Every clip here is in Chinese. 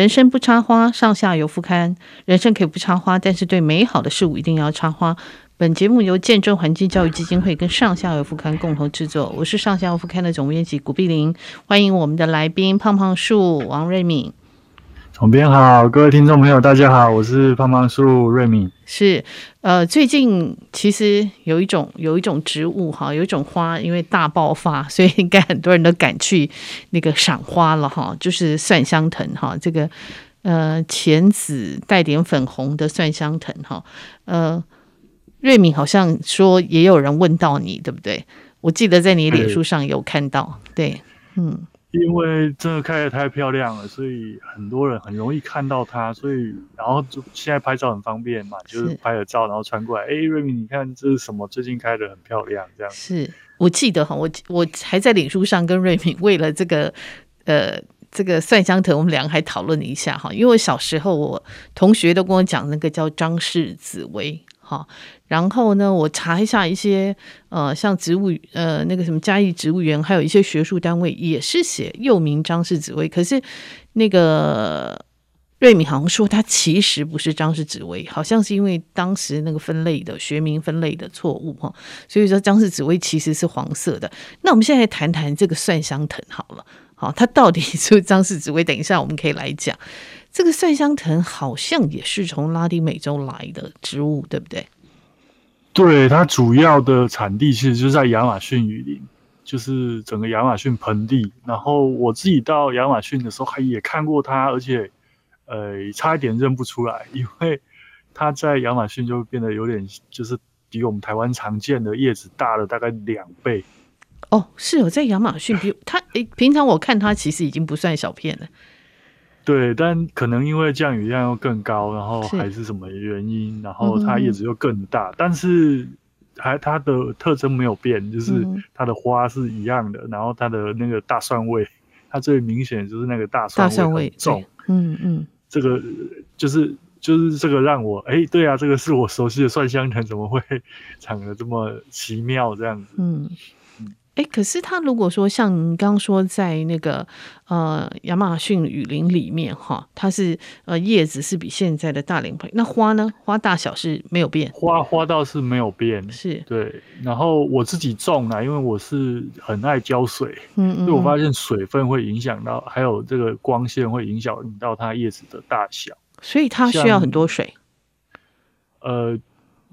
人生不插花，上下游副刊。人生可以不插花，但是对美好的事物一定要插花。本节目由见证环境教育基金会跟上下游副刊共同制作。我是上下游副刊的总编辑古碧玲，欢迎我们的来宾胖胖树王瑞敏。总编好，各位听众朋友，大家好，我是胖胖树瑞敏。是，呃，最近其实有一种有一种植物哈，有一种花，因为大爆发，所以应该很多人都赶去那个赏花了哈，就是蒜香藤哈，这个呃浅紫带点粉红的蒜香藤哈，呃，瑞敏好像说也有人问到你，对不对？我记得在你脸书上有看到，对，嗯。因为真的开的太漂亮了，所以很多人很容易看到它，所以然后就现在拍照很方便嘛，就是拍了照然后传过来，哎，瑞敏，你看这是什么？最近开的很漂亮，这样。是我记得哈，我我还在脸书上跟瑞敏为了这个呃这个蒜香藤，我们两个还讨论了一下哈，因为我小时候我同学都跟我讲那个叫张氏紫薇。好，然后呢，我查一下一些呃，像植物呃那个什么嘉义植物园，还有一些学术单位也是写又名张氏紫薇，可是那个瑞敏好像说它其实不是张氏紫薇，好像是因为当时那个分类的学名分类的错误哈，所以说张氏紫薇其实是黄色的。那我们现在谈谈这个蒜香藤好了，好，它到底 是不是张氏紫薇？等一下我们可以来讲。这个蒜香藤好像也是从拉丁美洲来的植物，对不对？对，它主要的产地其实就是在亚马逊雨林，就是整个亚马逊盆地。然后我自己到亚马逊的时候，还也看过它，而且呃，差一点认不出来，因为它在亚马逊就变得有点，就是比我们台湾常见的叶子大了大概两倍。哦，是哦，在亚马逊比它诶，平常我看它其实已经不算小片了。对，但可能因为降雨量又更高，然后还是什么原因，然后它叶子又更大，嗯、但是还它的特征没有变，就是它的花是一样的，嗯、然后它的那个大蒜味，它最明显就是那个大蒜味很重，嗯嗯，这个就是就是这个让我哎，对啊，这个是我熟悉的蒜香藤，怎么会 长得这么奇妙这样子？嗯。哎，可是它如果说像你刚刚说在那个呃亚马逊雨林里面哈，它是呃叶子是比现在的大两倍，那花呢？花大小是没有变，花花倒是没有变，是对。然后我自己种啊，因为我是很爱浇水，嗯，嗯，所以我发现水分会影响到，还有这个光线会影响到它叶子的大小，所以它需要很多水。呃，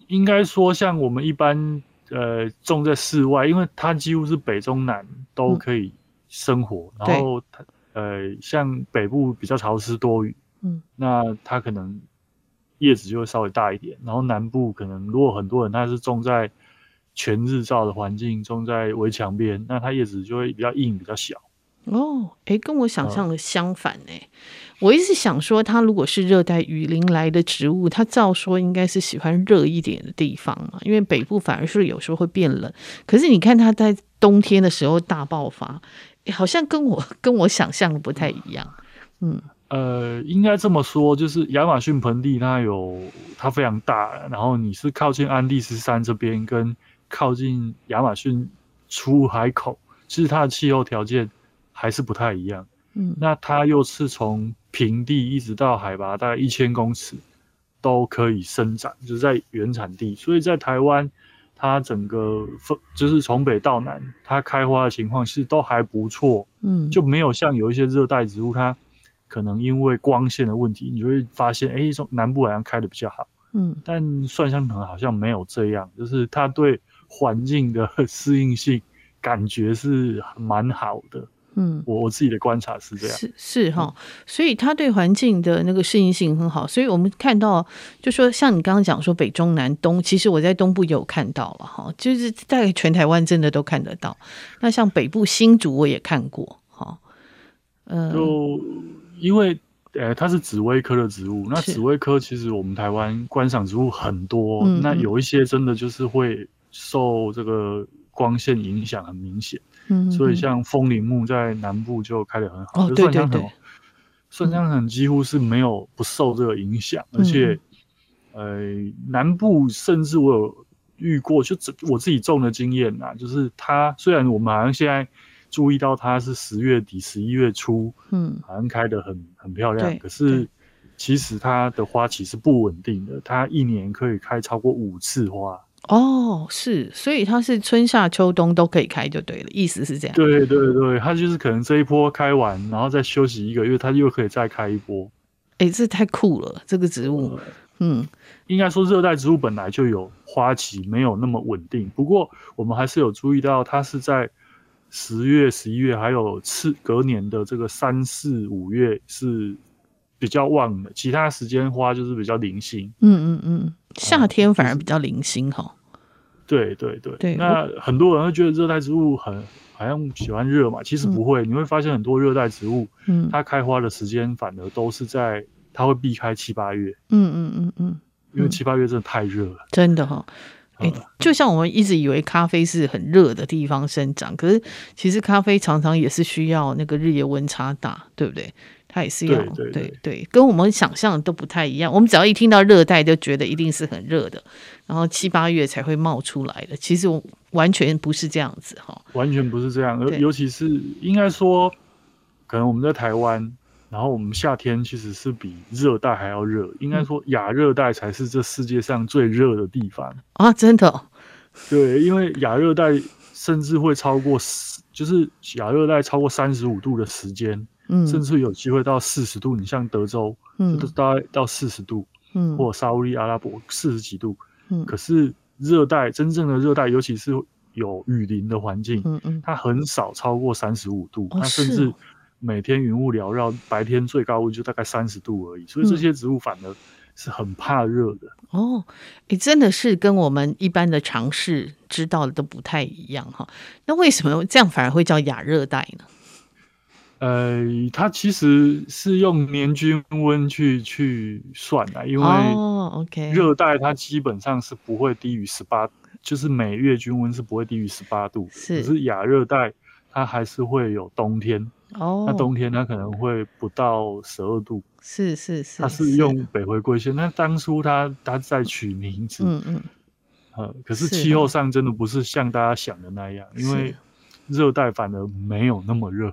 应该说像我们一般。呃，种在室外，因为它几乎是北中南都可以生活。嗯、然后它，呃，像北部比较潮湿多雨，嗯，那它可能叶子就会稍微大一点。然后南部可能如果很多人他是种在全日照的环境，种在围墙边，那它叶子就会比较硬，比较小。哦，诶，跟我想象的相反诶。嗯我一直想说，它如果是热带雨林来的植物，它照说应该是喜欢热一点的地方嘛，因为北部反而是有时候会变冷。可是你看它在冬天的时候大爆发，好像跟我跟我想象的不太一样。嗯，呃，应该这么说，就是亚马逊盆地它有它非常大，然后你是靠近安第斯山这边，跟靠近亚马逊出海口，其实它的气候条件还是不太一样。嗯，那它又是从平地一直到海拔大概一千公尺都可以生长，就是在原产地。所以在台湾，它整个分就是从北到南，它开花的情况其实都还不错。嗯，就没有像有一些热带植物，它可能因为光线的问题，你就会发现，哎，从南部好像开的比较好。嗯，但蒜香藤好像没有这样，就是它对环境的适应性感觉是蛮好的。嗯，我我自己的观察是这样，是是哈，所以它对环境的那个适应性很好，所以我们看到，就说像你刚刚讲说北中南东，其实我在东部有看到了哈，就是在全台湾真的都看得到。那像北部新竹我也看过哈，嗯，就因为呃它是紫薇科的植物，那紫薇科其实我们台湾观赏植物很多，那有一些真的就是会受这个光线影响很明显。嗯，所以像风铃木在南部就开得很好，哦，对对对，蒜香藤几乎是没有不受这个影响，嗯，而且，呃，南部甚至我有遇过，就我自己种的经验呐，就是它虽然我们好像现在注意到它是十月底、十一月初，嗯，好像开得很很漂亮。可是其实它的花期是不稳定的，它一年可以开超过五次花。哦，是，所以它是春夏秋冬都可以开就对了，意思是这样。对对对，它就是可能这一波开完，然后再休息一个月，它又可以再开一波。哎，这太酷了，这个植物。嗯，应该说热带植物本来就有花期，没有那么稳定。不过我们还是有注意到，它是在十月、十一月，还有次隔年的这个三四五月是比较旺的，其他时间花就是比较零星。嗯嗯嗯，夏天反而比较零星哈。对对对，对，那很多人会觉得热带植物很好像喜欢热嘛，其实不会。嗯、你会发现很多热带植物，嗯，它开花的时间反而都是在它会避开七八月，嗯嗯嗯嗯，因为七八月真的太热了，真的哈、哦。哎、欸，就像我们一直以为咖啡是很热的地方生长，可是其实咖啡常常也是需要那个日夜温差大，对不对？它也是要对对，跟我们想象的都不太一样。我们只要一听到热带，就觉得一定是很热的，然后七八月才会冒出来的。其实完全不是这样子哈，完全不是这样。尤尤其是应该说，可能我们在台湾，然后我们夏天其实是比热带还要热。应该说亚热带才是这世界上最热的地方啊！真的，对，因为亚热带甚至会超过，就是亚热带超过三十五度的时间。嗯，甚至有机会到四十度，你像德州，嗯，都大概到四十度，嗯，或沙乌地阿拉伯四十几度，嗯，可是热带真正的热带，尤其是有雨林的环境，嗯嗯，它很少超过三十五度，它甚至每天云雾缭绕，白天最高温就大概三十度而已，所以这些植物反而是很怕热的。哦，诶，真的是跟我们一般的常识知道的都不太一样哈。那为什么这样反而会叫亚热带呢？呃，它其实是用年均温去去算的，因为哦，OK，热带它基本上是不会低于十八，就是每月均温是不会低于十八度。是，可是亚热带它还是会有冬天哦，那冬天它可能会不到十二度。是是是，它是用北回归线。那当初它它在取名字，嗯嗯，呃，可是气候上真的不是像大家想的那样，因为热带反而没有那么热。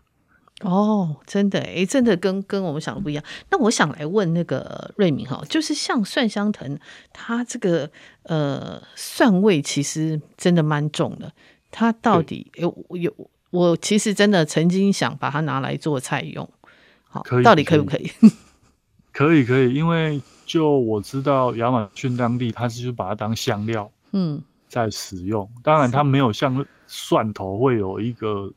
哦，真的哎，真的跟跟我们想的不一样。那我想来问那个瑞明哈，就是像蒜香藤，它这个呃蒜味其实真的蛮重的。它到底有有？我其实真的曾经想把它拿来做菜用，好，可以，到底可不可以？可以 可以，因为就我知道亚马逊当地，它是就把它当香料，嗯，在使用。当然，它没有像蒜头会有一个。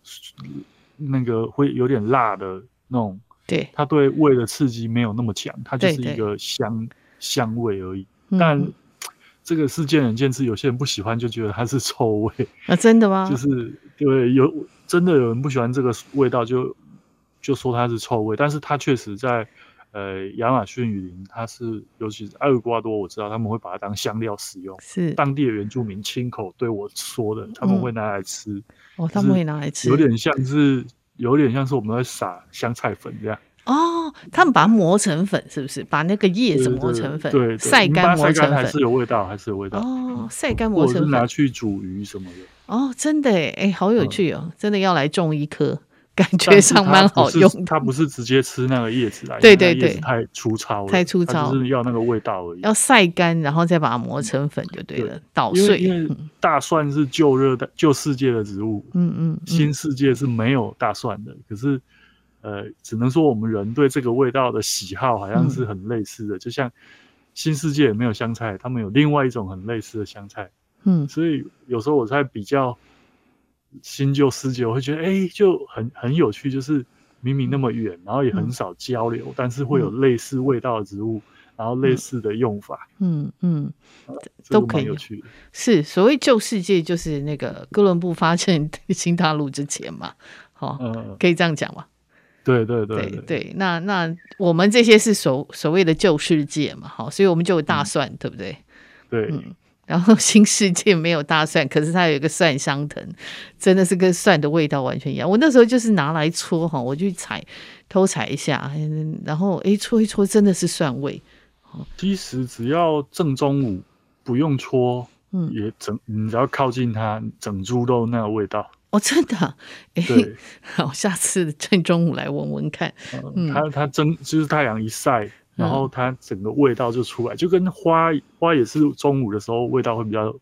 那个会有点辣的那种，对，它对胃的刺激没有那么强，它就是一个香香味而已。但、嗯、这个是见仁见智，有些人不喜欢就觉得它是臭味啊，真的吗？就是对，有真的有人不喜欢这个味道就，就就说它是臭味。但是它确实在呃亚马逊雨林，它是尤其是埃尔瓜多，我知道他们会把它当香料使用，是当地的原住民亲口对我说的，他们会拿来吃。嗯哦，他们会拿来吃，有点像是，有点像是我们在撒香菜粉这样。哦，他们把它磨成粉，是不是？把那个叶子磨成粉，对，晒干磨成粉，还是有味道，还是有味道。哦，晒干磨成粉，拿去煮鱼什么的。哦，真的哎，哎，好有趣哦，真的要来种一棵。感觉上蛮好用的，它不是直接吃那个叶子来，对对对，太粗糙了，太粗糙，就是要那个味道而已。要晒干，然后再把它磨成粉就对了，捣碎。因为大蒜是旧热带、旧世界的植物，嗯嗯，新世界是没有大蒜的。可是，呃，只能说我们人对这个味道的喜好好像是很类似的，就像新世界也没有香菜，他们有另外一种很类似的香菜，嗯，所以有时候我在比较。新旧世界，我会觉得哎、欸，就很很有趣，就是明明那么远，然后也很少交流，嗯、但是会有类似味道的植物，嗯、然后类似的用法，嗯嗯，嗯啊、都可以有趣。是所谓旧世界，就是那个哥伦布发现 新大陆之前嘛，好，嗯、可以这样讲吗？对对对对，对，对，那那我们这些是所所谓的旧世界嘛，好，所以我们就有大蒜，嗯、对不对？对。嗯然后 新世界没有大蒜，可是它有一个蒜香藤，真的是跟蒜的味道完全一样。我那时候就是拿来搓哈，我去采偷采一下，然后诶搓一搓，真的是蒜味。其实只要正中午不用搓，嗯，也整你只要靠近它，整株都那个味道。哦，真的、啊，哎，对，好，下次正中午来闻闻看。嗯，它它蒸就是太阳一晒，然后它整个味道就出来，嗯、就跟花花也是中午的时候味道会比较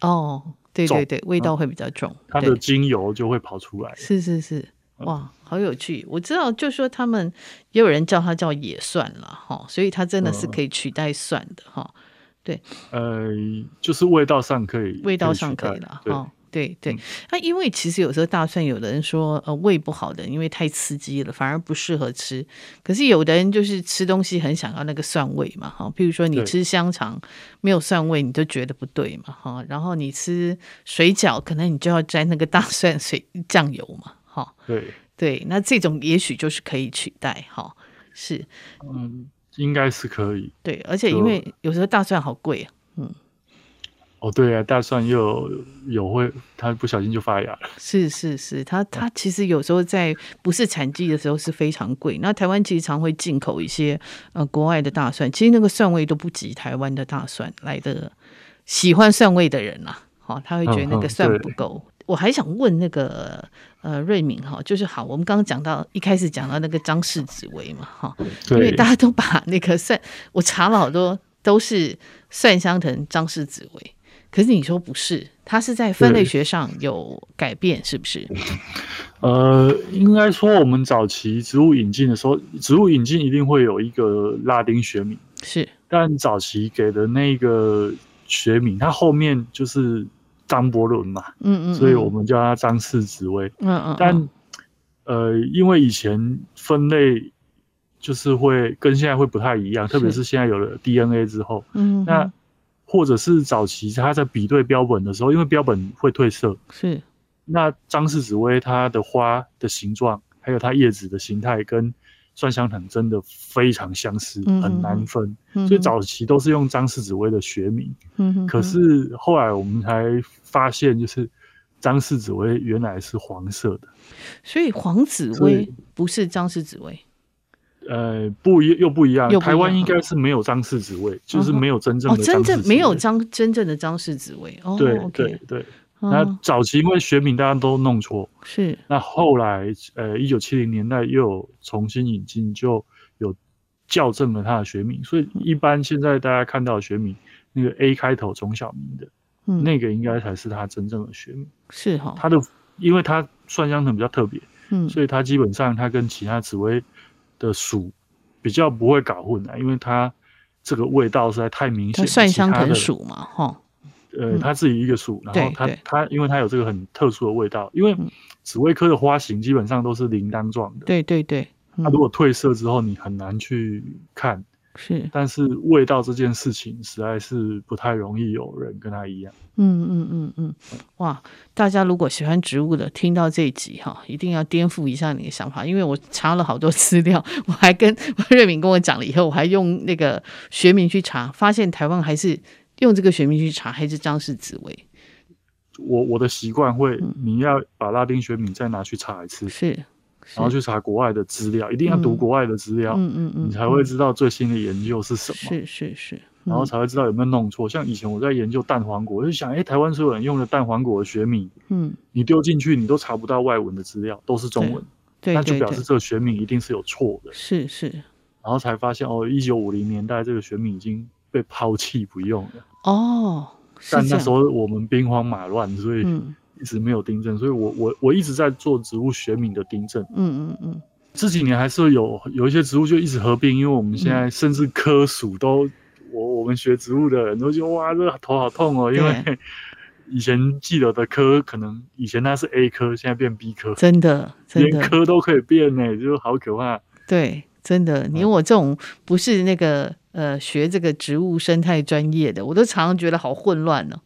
哦，对对对，味道会比较重，嗯、它的精油就会跑出来。是是是，哇，好有趣！我知道，就说他们也有人叫它叫野蒜了哈，所以它真的是可以取代蒜的哈。嗯、对，呃，就是味道上可以，味道上可以了哈。对对，那、因为其实有时候大蒜，有的人说呃胃不好的，因为太刺激了，反而不适合吃。可是有的人就是吃东西很想要那个蒜味嘛，哈，譬如说你吃香肠没有蒜味，你就觉得不对嘛，哈。然后你吃水饺，可能你就要沾那个大蒜水 酱油嘛，哈。对对，那这种也许就是可以取代，哈，是，嗯，应该是可以。对，而且因为有时候大蒜好贵啊，嗯。哦，对啊，大蒜又有，有会，它不小心就发芽了。是是是，它它其实有时候在不是产季的时候是非常贵。那台湾其实常会进口一些呃国外的大蒜，其实那个蒜味都不及台湾的大蒜来的。喜欢蒜味的人啊，好，他会觉得那个蒜不够。嗯嗯、我还想问那个呃瑞敏哈，就是好，我们刚刚讲到一开始讲到那个张氏紫薇嘛，哈，因为大家都把那个蒜，我查了好多都是蒜香藤张氏紫薇。可是你说不是，它是在分类学上有改变，是不是？呃，应该说我们早期植物引进的时候，植物引进一定会有一个拉丁学名，是。但早期给的那个学名，它后面就是张伯伦嘛，嗯，嗯嗯，所以我们叫它张氏紫薇，嗯，嗯嗯。但呃，因为以前分类就是会跟现在会不太一样，特别是现在有了 DNA 之后，嗯，嗯，那。或者是早期他在比对标本的时候，因为标本会褪色，是那张氏紫薇它的花的形状，还有它叶子的形态，跟蒜香藤真的非常相似，嗯、很难分，嗯、所以早期都是用张氏紫薇的学名。嗯、哼可是后来我们才发现，就是张氏紫薇原来是黄色的，所以黄紫薇不是张氏紫薇。呃，不一又不一样。台湾应该是没有张氏紫薇，就是没有真正的没有张真正的张氏紫薇。哦，对对对。那早期因为学名大家都弄错，是。那后来呃，一九七零年代又有重新引进，就有校正了它的学名。所以一般现在大家看到的学名，那个 A 开头钟小明的，那个应该才是它真正的学名。是哈。它的，因为它蒜香藤比较特别，嗯，所以它基本上它跟其他紫薇。的薯比较不会搞混的，因为它这个味道实在太明显。蒜香藤属嘛，哈，呃，它自己一个属，然后它它因为它有这个很特殊的味道，因为紫薇科的花型基本上都是铃铛状的，对对对，它如果褪色之后，你很难去看。是，但是味道这件事情实在是不太容易有人跟他一样。嗯嗯嗯嗯，哇！大家如果喜欢植物的，听到这一集哈，一定要颠覆一下你的想法，因为我查了好多资料，我还跟 瑞敏跟我讲了以后，我还用那个学名去查，发现台湾还是用这个学名去查，还是张氏紫薇。我我的习惯会，你要把拉丁学名再拿去查一次。是。然后去查国外的资料，一定要读国外的资料，嗯嗯嗯，你才会知道最新的研究是什么。是是是，然后才会知道有没有弄错。像以前我在研究蛋黄果，我就想，哎，台湾所有人用的蛋黄果的学名，嗯，你丢进去你都查不到外文的资料，都是中文，对，那就表示这个学名一定是有错的。是是，然后才发现哦，一九五零年代这个学名已经被抛弃不用了。哦，但那时候我们兵荒马乱，所以。一直没有订正，所以我我我一直在做植物学名的订正。嗯嗯嗯，这几年还是有有一些植物就一直合并，因为我们现在甚至科属都，我我们学植物的人都觉得哇，这个头好痛哦，因为 以前记得的科可能以前它是 A 科，现在变 B 科，真的，真的连科都可以变呢，就好可怕。对，真的，你我这种不是那个呃学这个植物生态专业的，我都常常觉得好混乱哦。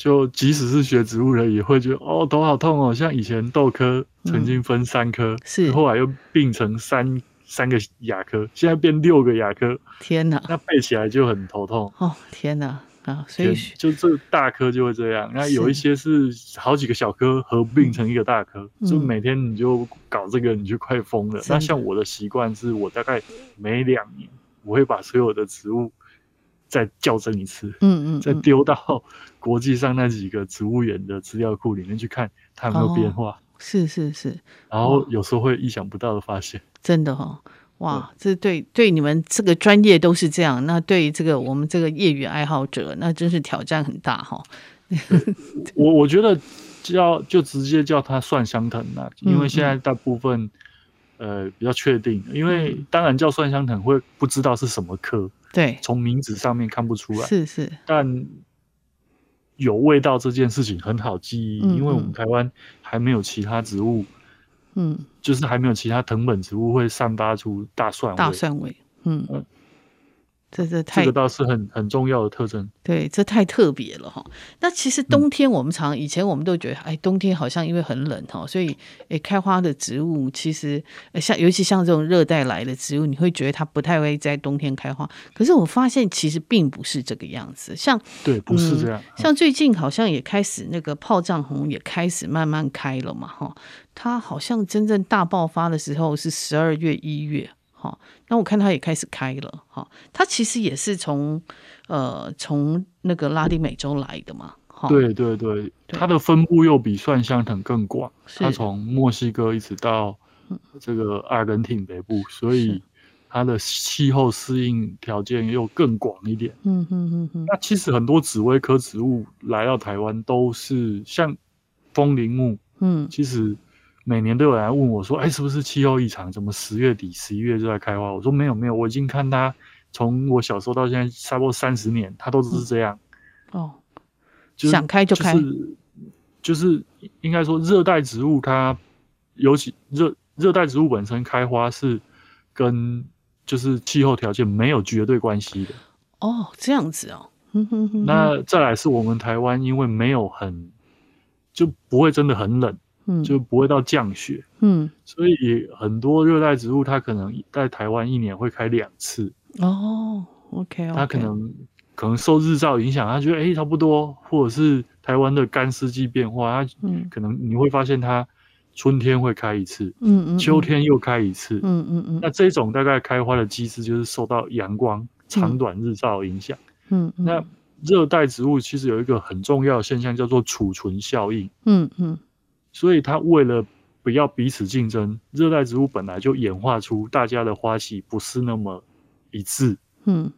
就即使是学植物人也会觉得哦，头好痛哦。像以前豆科曾经分三科，嗯、是后来又并成三三个亚科，现在变六个亚科。天哪，那背起来就很头痛哦。天哪啊，所以就这大科就会这样。那有一些是好几个小科合并成一个大科，就每天你就搞这个，你就快疯了。嗯、那像我的习惯是，我大概每两年我会把所有的植物再校正一次，嗯嗯，再丢到国际上那几个植物园的资料库里面去看它有没有变化。哦、是是是，然后有时候会意想不到的发现，真的哈、哦，哇，这对对你们这个专业都是这样，那对这个我们这个业余爱好者，那真是挑战很大哈。我 我觉得叫就直接叫它蒜香藤那、啊、因为现在大部分。呃，比较确定，因为当然叫蒜香藤会不知道是什么科，对，从名字上面看不出来，是是，但有味道这件事情很好记忆，嗯嗯，因为我们台湾还没有其他植物，嗯，就是还没有其他藤本植物会散发出大蒜味，大蒜味，嗯。嗯这这太这个倒是很很重要的特征，对，这太特别了哈。那其实冬天我们常、嗯、以前我们都觉得，哎，冬天好像因为很冷哈，所以哎，开花的植物其实像尤其像这种热带来的植物，你会觉得它不太会在冬天开花。可是我发现其实并不是这个样子，像对，不是这样、嗯。像最近好像也开始那个炮仗红也开始慢慢开了嘛哈，它好像真正大爆发的时候是十二月一月。好，那我看它也开始开了。哈，它其实也是从呃从那个拉丁美洲来的嘛。对对对，它的分布又比蒜香藤更广，它从墨西哥一直到这个阿根廷北部，所以它的气候适应条件又更广一点。嗯嗯嗯嗯。那其实很多紫薇科植物来到台湾都是像风铃木，嗯，其实。每年都有人来问我说：“哎、欸，是不是气候异常？怎么十月底、十一月就在开花？”我说：“没有，没有，我已经看它从我小时候到现在差不多三十年，它都是这样。嗯”哦，就是、想开就开，就是就是应该说热带植物它尤其热热带植物本身开花是跟就是气候条件没有绝对关系的。哦，这样子哦。那再来是我们台湾，因为没有很就不会真的很冷。就不会到降雪，嗯，所以很多热带植物它可能在台湾一年会开两次。哦，OK，它可能可能受日照影响，它觉得哎、欸、差不多，或者是台湾的干湿季变化，它可能你会发现它春天会开一次，嗯嗯，秋天又开一次，嗯嗯嗯，那这种大概开花的机制就是受到阳光长短日照影响，嗯，那热带植物其实有一个很重要的现象叫做储存效应，嗯嗯。所以它为了不要彼此竞争，热带植物本来就演化出大家的花期不是那么一致，嗯，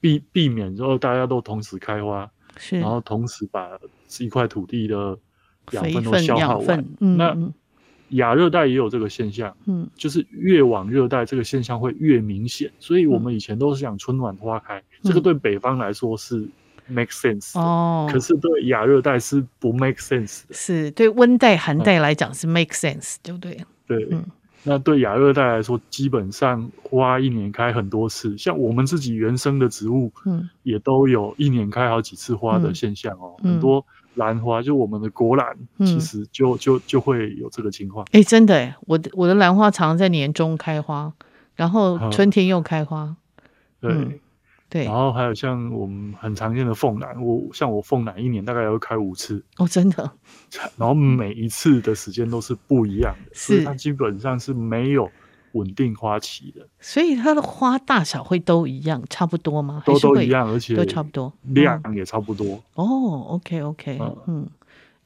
避避免之后大家都同时开花，是，然后同时把一块土地的养分都消耗完。嗯、那亚热带也有这个现象，嗯，就是越往热带这个现象会越明显。所以我们以前都是讲春暖花开，嗯、这个对北方来说是。Make sense 哦，可是对亚热带是不 make sense 的，是对温带、寒带来讲是 make sense，对不对？对，嗯，那对亚热带来说，基本上花一年开很多次，像我们自己原生的植物，嗯，也都有一年开好几次花的现象哦。嗯、很多兰花，就我们的国兰，其实就就就会有这个情况。哎、欸，真的哎，我的我的兰花常常在年中开花，然后春天又开花，嗯、对。对，然后还有像我们很常见的凤兰，我像我凤兰一年大概也会开五次哦，真的。然后每一次的时间都是不一样的，是，所以它基本上是没有稳定花期的。所以它的花大小会都一样，差不多吗？都都一样，而且都差不多，量也差不多。哦，OK OK，嗯。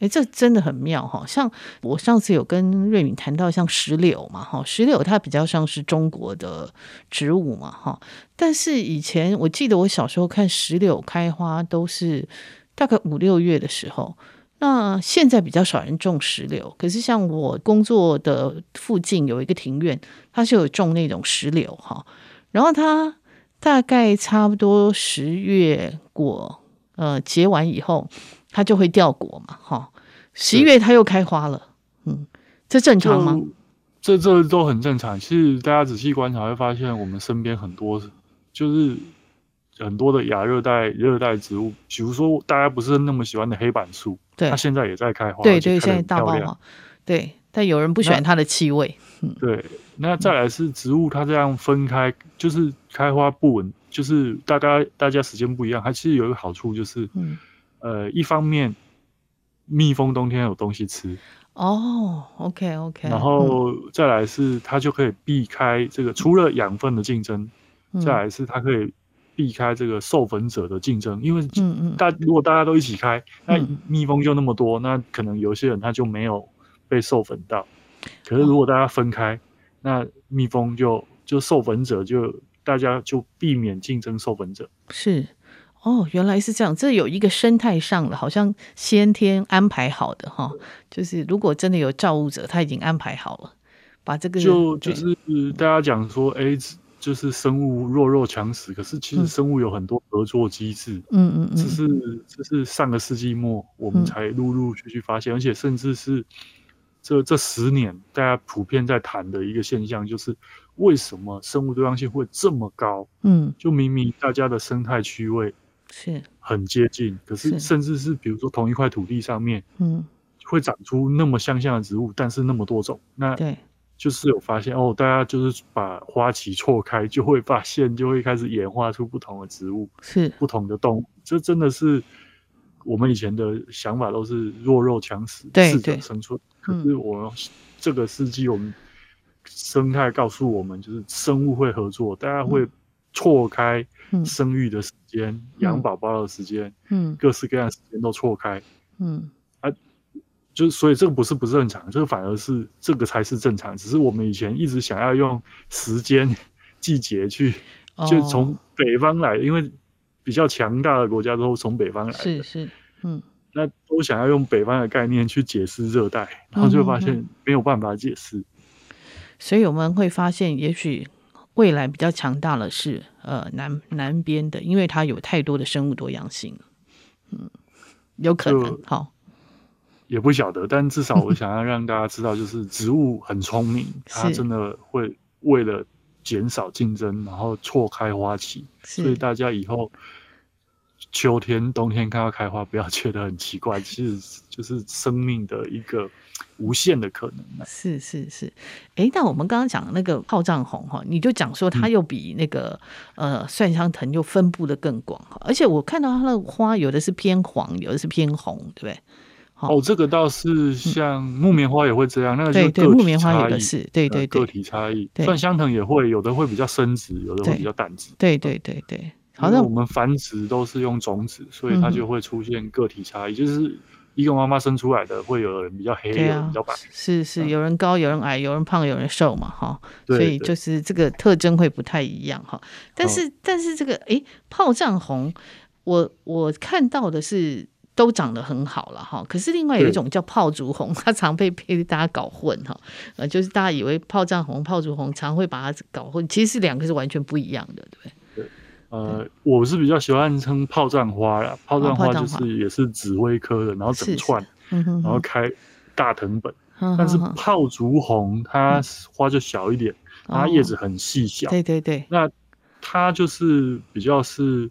嗯哎，这真的很妙哈！像我上次有跟瑞敏谈到，像石榴嘛，哈，石榴它比较像是中国的植物嘛，哈。但是以前我记得我小时候看石榴开花都是大概五六月的时候，那现在比较少人种石榴。可是像我工作的附近有一个庭院，它是有种那种石榴哈，然后它大概差不多十月果呃结完以后。它就会掉果嘛，哈，十一月它又开花了，嗯，这正常吗？这这都很正常。其实大家仔细观察会发现，我们身边很多就是很多的亚热带、热带植物，比如说大家不是那么喜欢的黑板树，对，它现在也在开花，对对，现在大爆花，对。但有人不喜欢它的气味，嗯，对。那再来是植物，它这样分开，就是开花不稳，就是大家大家时间不一样，它其实有一个好处就是，嗯。呃，一方面，蜜蜂冬天有东西吃哦，OK OK，然后再来是它就可以避开这个，除了养分的竞争，再来是它可以避开这个授粉者的竞争，因为嗯嗯，大如果大家都一起开，那嗯。蜜蜂就那么多，那可能有些人他就没有被授粉到。可是如果大家分开，那蜜蜂就就授粉者就大家就避免竞争授粉者。是哦，原来是这样，这有一个生态上了，好像先天安排好的哈，就是如果真的有造物者，他已经安排好了，把这个就就是大家讲说，哎，就是生物弱肉强食，可是其实生物有很多合作机制，嗯嗯嗯，这是这是上个世纪末我们才陆陆续续发现，而且甚至是。这这十年，大家普遍在谈的一个现象，就是为什么生物多样性会这么高？嗯，就明明大家的生态区位是。很接近，可是甚至是比如说同一块土地上面，嗯，会长出那么相像的植物，但是那么多种，那对，就是有发现哦，大家就是把花期错开，就会发现就会开始演化出不同的植物，是。不同的动物，这真的是。我们以前的想法都是弱肉强食，适者生存。可是我们这个世纪，我们生态告诉我们，就是生物会合作，大家会错开生育的时间、养宝宝的时间，嗯，各式各样的时间都错开，嗯，啊，就是所以这个不是不正常，这个反而是这个才是正常。只是我们以前一直想要用时间、季节去，就从北方来，因为。比较强大的国家都从北方来，是是，嗯，那都想要用北方的概念去解释热带，然后就会发现没有办法解释，嗯。所以我们会发现，也许未来比较强大的是呃南南边的，因为它有太多的生物多样性，嗯，有可能好，也不晓得，但至少我想要让大家知道，就是植物很聪明，它真的会为了减少竞争，然后错开花期，所以大家以后。秋天、冬天看到开花，不要觉得很奇怪，其实就是生命的一个无限的可能。是是是，哎、欸，那我们刚刚讲那个炮仗红哈，你就讲说它又比那个、嗯、呃蒜香藤又分布的更广，而且我看到它的花有的是偏黄，有的是偏红，对不对？哦，这个倒是像木棉花也会这样，嗯、那个就对对，木棉花有的是，对对对，个体差异。蒜香藤也会有的会比较深植，有的会比较淡植。对对对对。对好像我们繁殖都是用种子，所以它就会出现个体差异，嗯、就是一个妈妈生出来的会有人比较黑，啊、有人比较白，是是，有人高，有人矮，有人胖，有人瘦嘛，哈，所以就是这个特征会不太一样哈。但是但是这个哎，炮仗红，我我看到的是都长得很好了哈。可是另外有一种叫炮竹红，它常被被大家搞混哈，呃，就是大家以为炮仗红、炮竹红常会把它搞混，其实是两个是完全不一样的，对？呃，我是比较喜欢称炮仗花啦，炮仗花就是也是紫薇科的，然后整串，然后开大藤本。但是炮竹红它花就小一点，它叶子很细小。对对对。那它就是比较是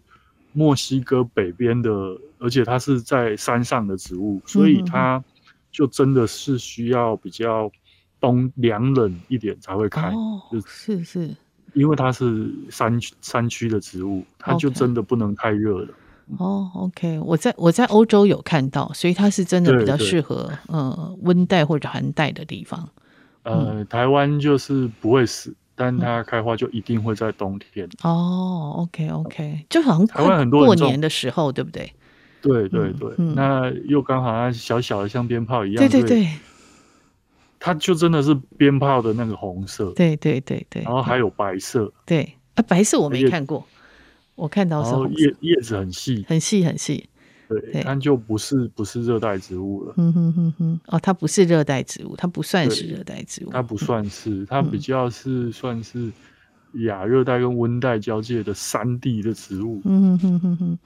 墨西哥北边的，而且它是在山上的植物，所以它就真的是需要比较冬凉冷一点才会开。哦，是是。因为它是山山区的植物，它就真的不能太热了。哦、oh,，OK，我在我在欧洲有看到，所以它是真的比较适合呃温带或者寒带的地方。呃，台湾就是不会死，但它开花就一定会在冬天。哦、oh,，OK OK，就好像台湾很多过年的时候，对不对？对对对，嗯、那又刚好它小小的像鞭炮一样。对对对。它就真的是鞭炮的那个红色，对对对对，然后还有白色，对啊，白色我没看过，我看到是红叶叶子很细，很细很细，对，它就不是不是热带植物了，嗯哼哼哼，哦，它不是热带植物，它不算是热带植物，它不算是，它比。较是算是亚热带跟温带交界的山地的植物，嗯哼哼哼哼，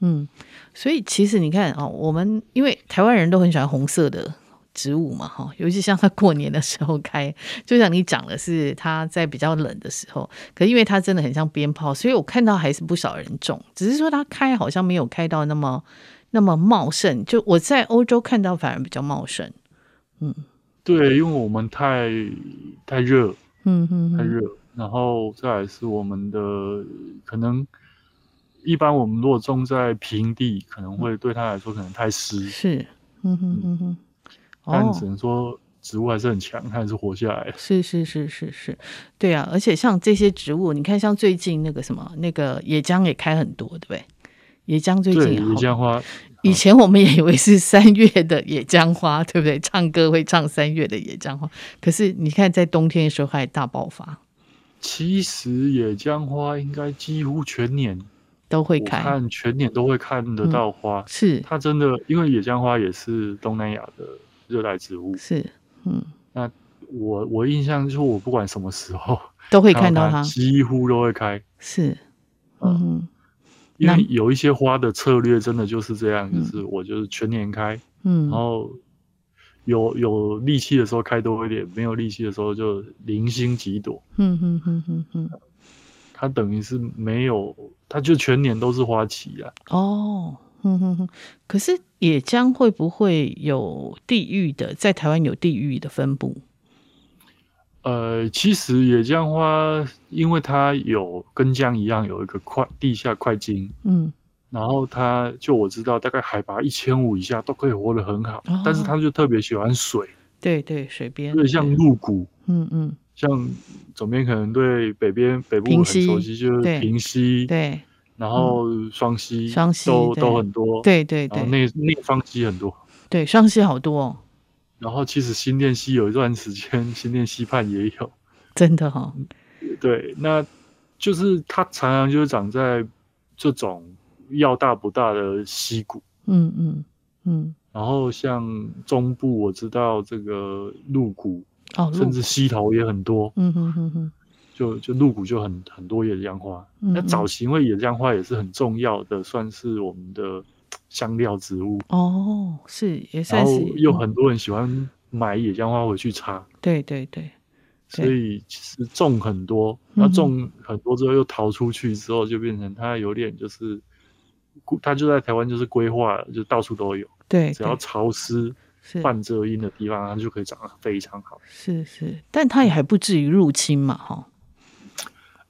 嗯，所以其实你看啊，我们因为台湾人都很喜欢红色的。植物嘛，哈，尤其像它过年的时候开，就像你讲的是它在比较冷的时候，可是因为它真的很像鞭炮，所以我看到还是不少人种，只是说它开好像没有开到那么那么茂盛。就我在欧洲看到反而比较茂盛，嗯，对，因为我们太太热，嗯哼，太热，然后再来是我们的可能一般我们如果种在平地，可能会对它来说可能太湿，是，嗯哼嗯哼。但只能说植物还是很强，它还是活下来了。是是是是是，对啊，而且像这些植物，你看像最近那个什么那个野姜也开很多，对不对？野姜最近野姜花，以前我们也以为是三月的野姜花，对不对？唱歌会唱三月的野姜花，可是你看在冬天的时候还大爆发。其实野姜花应该几乎全年都会开，看全年都会看得到花。嗯、是它真的，因为野姜花也是东南亚的热带植物。是，嗯，那我我印象就是，我不管什么时候 都会看到它，几乎都会开。是，嗯。嗯因为有一些花的策略真的就是这样，嗯、就是我就是全年开，嗯，然后有有力气的时候开多一点，没有力气的时候就零星几朵，嗯哼哼哼哼，它等于是没有，它就全年都是花期啊。哦，哼哼哼，可是野姜会不会有地域的，在台湾有地域的分布？呃，其实野姜花，因为它有跟姜一样有一个块地下块茎，嗯，然后它就我知道，大概海拔一千五以下都可以活得很好，哦、但是它就特别喜欢水，对对，水边，对，像鹿谷，嗯嗯，像总编可能对北边北部很熟悉，就是平溪，对，然后双溪，双溪都都很多，对对对，那那双溪很多，对，双溪好多哦。然后其实新店溪有一段时间，新店溪畔也有，真的哈、哦。对，那就是它常常就是长在这种要大不大的溪谷。嗯嗯嗯。然后像中部，我知道这个鹿谷，哦，甚至溪头也很多。嗯哼哼哼。就就鹿谷就很很多野姜花。嗯。那早期因为野姜花也是很重要的，算是我们的。香料植物哦，是也算是，然后又很多人喜欢买野姜花回去插，嗯、对对对，所以其实种很多，那种很多之后又逃出去之后，就变成它有点就是，它就在台湾就是规划了，就到处都有，对，只要潮湿、半遮阴的地方，它就可以长得非常好。是是，但它也还不至于入侵嘛，哈。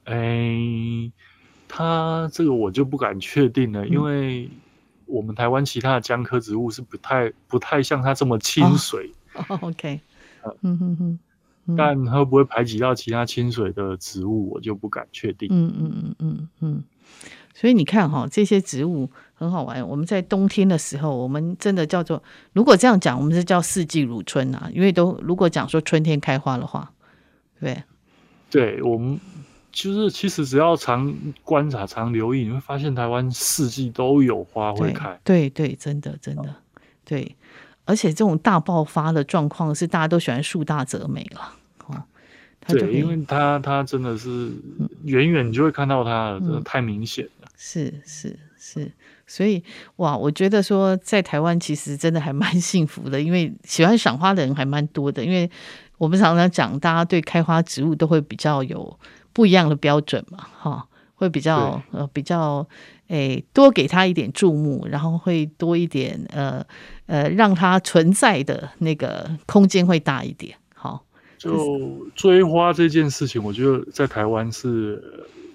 哎，它这个我就不敢确定了，因为。我们台湾其他的姜科植物是不太不太像它这么亲水。哦，OK，嗯哼哼，但会不会排挤到其他亲水的植物，我就不敢确定。嗯嗯嗯嗯嗯。所以你看哈，这些植物很好玩。我们在冬天的时候，我们真的叫做，如果这样讲，我们是叫四季如春啊。因为都如果讲说春天开花的话，对，对我们。就是其实只要常观察、常留意，你会发现台湾四季都有花会开。对对，对，真的真的、哦、对，而且这种大爆发的状况是大家都喜欢树大则美了哦。对，因为它它真的是远远你就会看到它，真的太明显了。嗯、是是是，所以哇，我觉得说在台湾其实真的还蛮 幸福的，因为喜欢赏花的人还蛮多的。因为我们常常讲，大家对开花植物都会比较有。不一样的标准嘛，哈，会比较呃比较诶多给他一点注目，然后会多一点呃呃让他存在的那个空间会大一点，好。就追花这件事情，我觉得在台湾是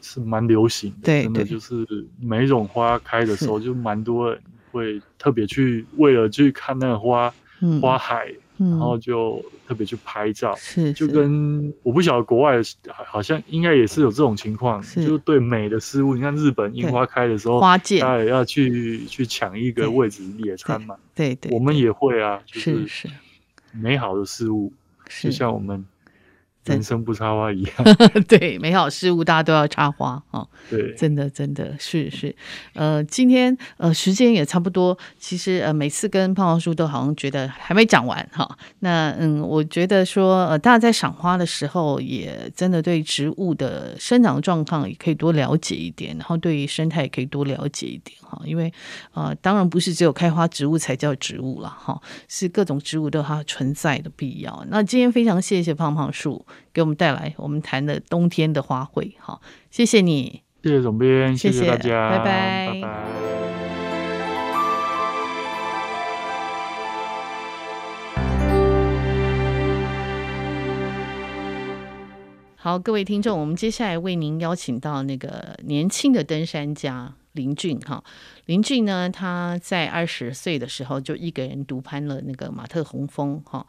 是蛮流行的，对，真的就是每一种花开的时候，就蛮多人会特别去为了去看那个花花海。然后就特别去拍照，是，就跟我不晓得国外好像应该也是有这种情况，就是对美的事物，你看日本樱花开的时候，花界大家也要去去抢一个位置野餐嘛，对对，我们也会啊，就是美好的事物，就像我们。人生不插花一样，对，美好事物大家都要插花啊！对，真的真的是是，呃，今天呃时间也差不多，其实呃每次跟胖胖叔都好像觉得还没讲完哈。那嗯，我觉得说呃大家在赏花的时候，也真的对植物的生长状况也可以多了解一点，然后对于生态也可以多了解一点哈。因为呃当然不是只有开花植物才叫植物了哈，是各种植物都有它存在的必要。那今天非常谢谢胖胖叔。给我们带来我们谈的冬天的花卉，好，谢谢你，谢谢总编，谢谢大家，拜拜，拜拜。好，各位听众，我们接下来为您邀请到那个年轻的登山家林俊哈，林俊呢，他在二十岁的时候就一个人独攀了那个马特洪峰哈。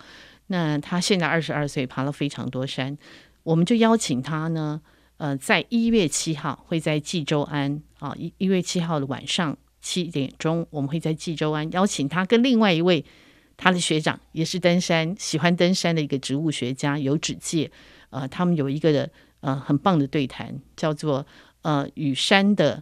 那他现在二十二岁，爬了非常多山。我们就邀请他呢，呃，在一月七号会在济州安啊，一一月七号的晚上七点钟，我们会在济州安邀请他跟另外一位他的学长，也是登山喜欢登山的一个植物学家有指介，呃，他们有一个的呃很棒的对谈，叫做呃与山的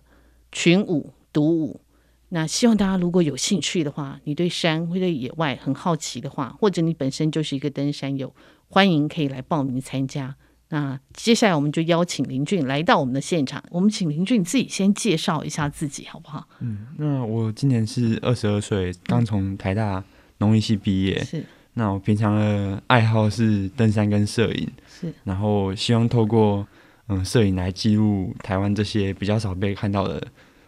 群舞独舞。那希望大家如果有兴趣的话，你对山或者野外很好奇的话，或者你本身就是一个登山友，欢迎可以来报名参加。那接下来我们就邀请林俊来到我们的现场，我们请林俊自己先介绍一下自己好不好？嗯，那我今年是二十二岁，刚从台大农艺系毕业。是。那我平常的爱好是登山跟摄影。是。然后希望透过嗯摄影来记录台湾这些比较少被看到的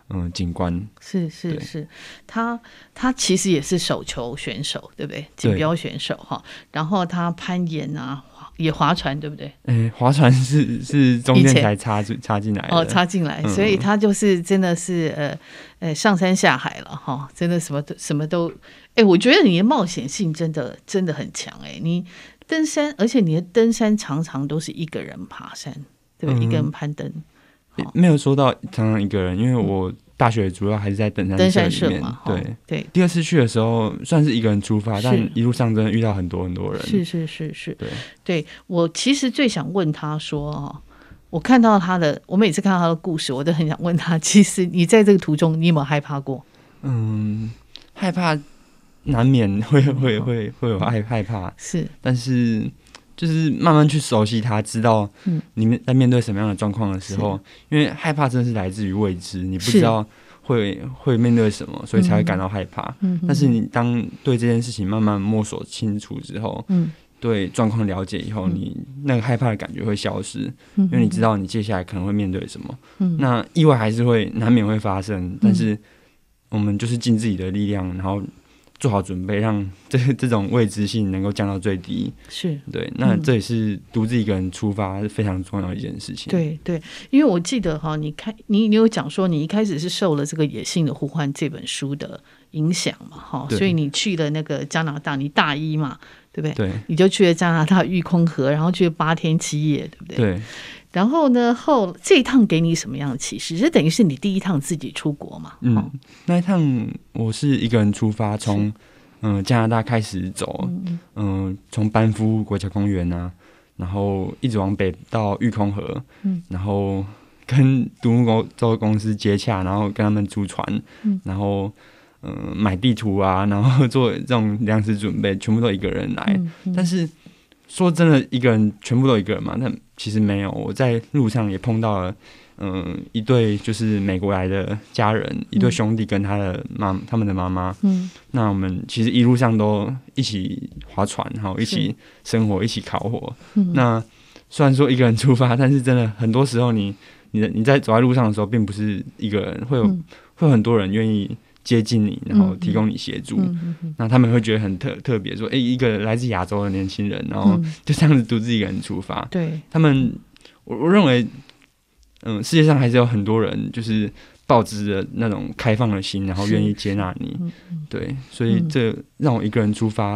嗯景观。是是是，他他其实也是手球选手，对不对？锦标选手哈。然后他攀岩啊。也划船对不对？哎，划船是是中间才插进插进来哦，插进来，所以他就是真的是呃呃上山下海了哈，真的什么都什么都哎，我觉得你的冒险性真的真的很强哎，你登山，而且你的登山常常都是一个人爬山，对不对？嗯、一个人攀登，没有说到常常一个人，因为我。大学主要还是在登山社里面，对对。第二次去的时候算是一个人出发，但一路上真的遇到很多很多人。是是是是，对对。我其实最想问他说啊，我看到他的，我每次看到他的故事，我都很想问他，其实你在这个途中，你有没有害怕过？嗯，害怕难免会会会会有害害怕，是，但是。就是慢慢去熟悉它，知道你们在面对什么样的状况的时候，因为害怕真的是来自于未知，你不知道会会面对什么，所以才会感到害怕。但是你当对这件事情慢慢摸索清楚之后，嗯。对状况了解以后，你那个害怕的感觉会消失，因为你知道你接下来可能会面对什么。那意外还是会难免会发生，但是我们就是尽自己的力量，然后。做好准备，让这 这种未知性能够降到最低。是对，那这也是独自一个人出发是非常重要的一件事情。对对，因为我记得哈，你开你你有讲说，你一开始是受了这个《野性的呼唤》这本书的影响嘛，哈，所以你去了那个加拿大，你大一嘛，对不对？对，你就去了加拿大育空河，然后去了八天七夜，对不对？对。然后呢？后这一趟给你什么样的启示？这等于是你第一趟自己出国嘛？嗯，那一趟我是一个人出发，从嗯、呃、加拿大开始走，嗯、呃，从班夫国家公园啊，然后一直往北到玉空河，嗯，然后跟独木舟公司接洽，然后跟他们租船，嗯，然后嗯、呃、买地图啊，然后做这种粮食准备，全部都一个人来，嗯嗯、但是。说真的，一个人全部都一个人嘛？那其实没有。我在路上也碰到了，嗯、呃，一对就是美国来的家人，嗯、一对兄弟跟他的妈，他们的妈妈。嗯，那我们其实一路上都一起划船，然后一起生活，一起烤火。嗯、那虽然说一个人出发，但是真的很多时候你，你你你在走在路上的时候，并不是一个人，会有、嗯、会有很多人愿意。接近你，然后提供你协助，那他们会觉得很特特别，说：“哎、欸，一个来自亚洲的年轻人，然后就这样子独自一个人出发。嗯”对，他们，我我认为，嗯，世界上还是有很多人，就是抱着的那种开放的心，然后愿意接纳你。嗯、对，所以这让我一个人出发，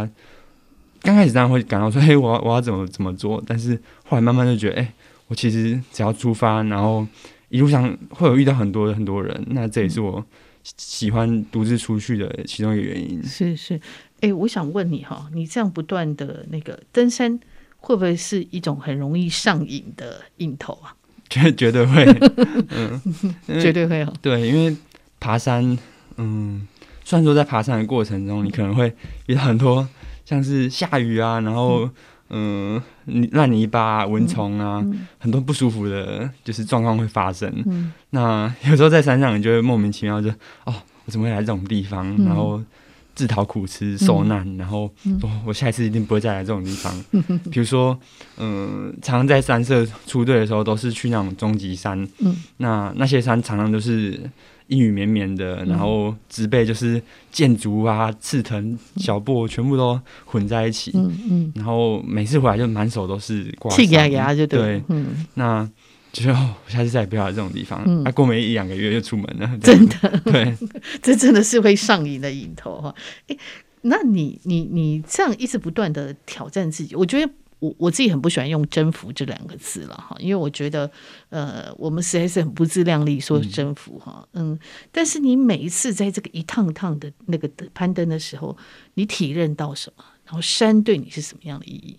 刚、嗯、开始当然会感到说：“ 嘿，我要我要怎么怎么做？”但是后来慢慢就觉得：“哎、欸，我其实只要出发，然后一路上会有遇到很多很多人，那这也是我。”喜欢独自出去的其中一个原因是是，哎、欸，我想问你哈，你这样不断的那个登山，会不会是一种很容易上瘾的瘾头啊？绝 绝对会，嗯，绝对会哈。对，因为爬山，嗯，虽然说在爬山的过程中，你可能会遇到很多像是下雨啊，然后。嗯，烂泥巴、蚊虫啊，嗯嗯、很多不舒服的，就是状况会发生。嗯、那有时候在山上，你就会莫名其妙就哦，我怎么会来这种地方？嗯、然后自讨苦吃、受难，嗯、然后、我下一次一定不会再来这种地方。比、嗯、如说，嗯，常常在山社出队的时候，都是去那种终极山。嗯、那那些山常常都是。阴雨绵绵的，然后植被就是箭竹啊、刺藤、小布，全部都混在一起。嗯嗯。嗯然后每次回来就满手都是刮伤。气压压就对。对。嗯。那就我下次再也不要来这种地方。嗯。啊，过没一两个月就出门了。真的。对。这真的是会上瘾的瘾头哈。哎，那你你你这样一直不断的挑战自己，我觉得我我自己很不喜欢用征服这两个字了哈，因为我觉得呃，我们实在是很不自量力说征服哈，嗯，但是你每一次在这个一趟趟的那个攀登的时候，你体认到什么？然后山对你是什么样的意义？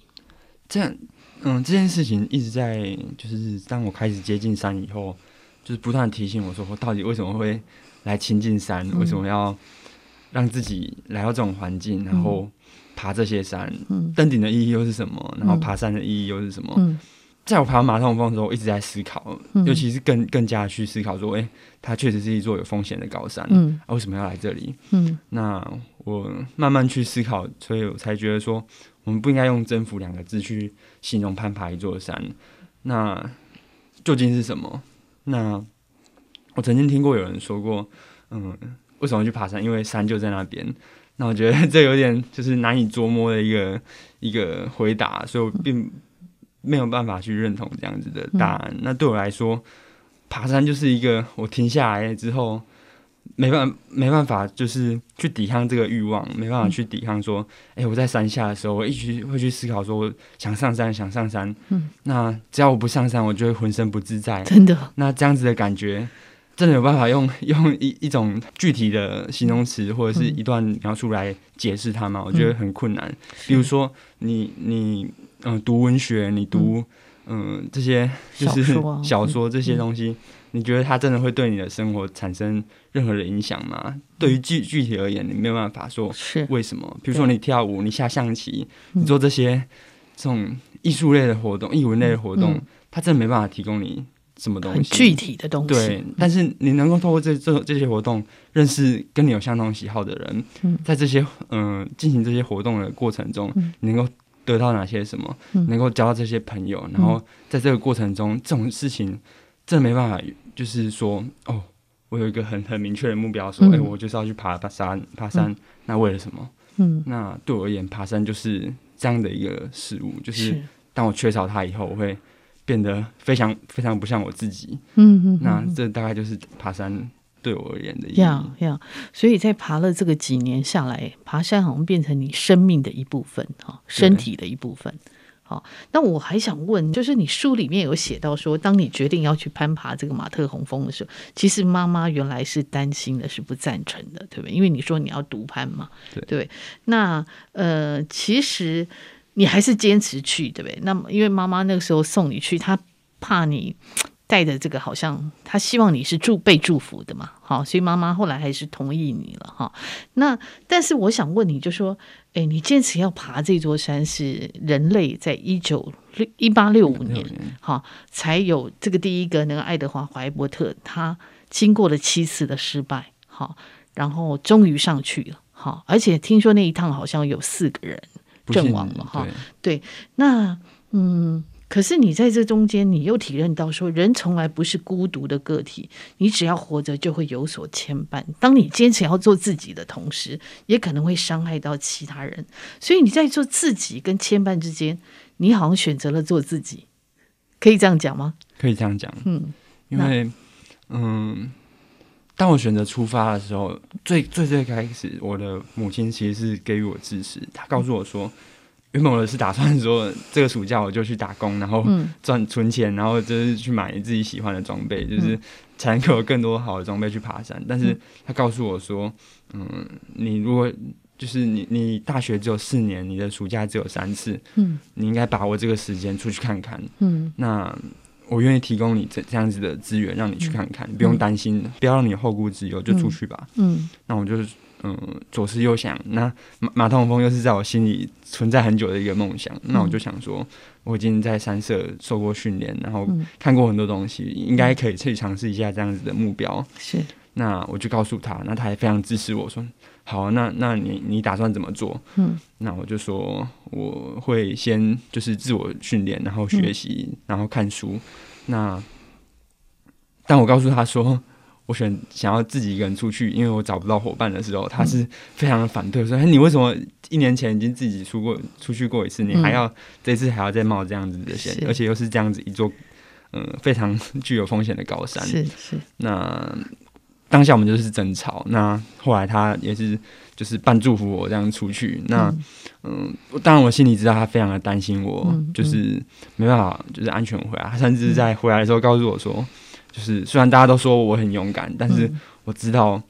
这样，嗯，这件事情一直在，就是当我开始接近山以后，就是不断提醒我说，我到底为什么会来亲近山？为什么要？让自己来到这种环境，然后爬这些山，嗯、登顶的意义又是什么？然后爬山的意义又是什么？嗯、在我爬马特洪峰的时候，我一直在思考，嗯、尤其是更更加去思考说，哎、欸，它确实是一座有风险的高山，嗯啊、为什么要来这里？嗯、那我慢慢去思考，所以我才觉得说，我们不应该用征服两个字去形容攀爬一座山。那究竟是什么？那我曾经听过有人说过，嗯。为什么去爬山？因为山就在那边。那我觉得这有点就是难以捉摸的一个一个回答，所以我并没有办法去认同这样子的答案。嗯、那对我来说，爬山就是一个我停下来之后没办法没办法，就是去抵抗这个欲望，没办法去抵抗说，哎、欸，我在山下的时候，我一直会去思考说，我想上山，想上山。嗯，那只要我不上山，我就会浑身不自在。真的，那这样子的感觉。真的有办法用 用一一种具体的形容词或者是一段描述来解释它吗？嗯、我觉得很困难。比如说你，你你嗯读文学，你读嗯、呃、这些就是小说，这些东西，嗯、你觉得它真的会对你的生活产生任何的影响吗？嗯、对于具具体而言，你没有办法说是为什么。比如说你跳舞，你下象棋，嗯、你做这些这种艺术类的活动、艺文类的活动，嗯、它真的没办法提供你。什么东西？很具体的东西。对，但是你能够透过这这这些活动认识跟你有相同喜好的人，嗯、在这些嗯进、呃、行这些活动的过程中，嗯、你能够得到哪些什么？嗯、能够交到这些朋友，然后在这个过程中，这种事情真的没办法，就是说哦，我有一个很很明确的目标，说哎、我就是要去爬爬山，爬山，嗯、那为了什么？嗯，那对我而言，爬山就是这样的一个事物，就是当我缺少它以后，我会。变得非常非常不像我自己，嗯嗯，那这大概就是爬山对我而言的意义。呀呀，所以在爬了这个几年下来，爬山好像变成你生命的一部分，哈，身体的一部分。好对，那我还想问，就是你书里面有写到说，当你决定要去攀爬这个马特洪峰的时候，其实妈妈原来是担心的，是不赞成的，对不对？因为你说你要独攀嘛，对，对。那呃，其实。你还是坚持去，对不对？那么，因为妈妈那个时候送你去，她怕你 带着这个，好像她希望你是祝被祝福的嘛，好，所以妈妈后来还是同意你了，哈。那但是我想问你，就说，哎，你坚持要爬这座山，是人类在一九六一八六五年，哈，才有这个第一个那个爱德华怀伯特，他经过了七次的失败，好，然后终于上去了，好，而且听说那一趟好像有四个人。阵亡了哈，对，那嗯，可是你在这中间，你又体认到说，人从来不是孤独的个体，你只要活着就会有所牵绊。当你坚持要做自己的同时，也可能会伤害到其他人。所以你在做自己跟牵绊之间，你好像选择了做自己，可以这样讲吗？可以这样讲，嗯，因为嗯。当我选择出发的时候，最最最开始，我的母亲其实是给予我支持。她告诉我说，原本我是打算说，这个暑假我就去打工，然后 赚存钱，然后就是去买自己喜欢的装备，就是才能够有更多好的装备去爬山。但是她告诉我说，嗯，你如果就是你你大学只有四年，你的暑假只有三次，嗯，你应该把握这个时间出去看看，嗯，那。我愿意提供你这这样子的资源，让你去看看，嗯、不用担心，嗯、不要让你后顾之忧，就出去吧。嗯，那我就是嗯，左思右想，那马马特洪峰又是在我心里存在很久的一个梦想，嗯、那我就想说，我已经在三社受过训练，然后看过很多东西，嗯、应该可以去尝试一下这样子的目标。是，那我就告诉他，那他也非常支持我说。好，那那你你打算怎么做？嗯，那我就说我会先就是自我训练，然后学习，嗯、然后看书。那但我告诉他说我选想要自己一个人出去，因为我找不到伙伴的时候，他是非常的反对，说：“哎，你为什么一年前已经自己出过出去过一次，你还要、嗯、这次还要再冒这样子的险，而且又是这样子一座嗯非常具有风险的高山？”是是。那当下我们就是争吵。那后来他也是就是半祝福我这样出去。那嗯，嗯，当然我心里知道他非常的担心我，就是没办法就是安全回来。他甚至在回来的时候告诉我说，就是虽然大家都说我很勇敢，但是我知道。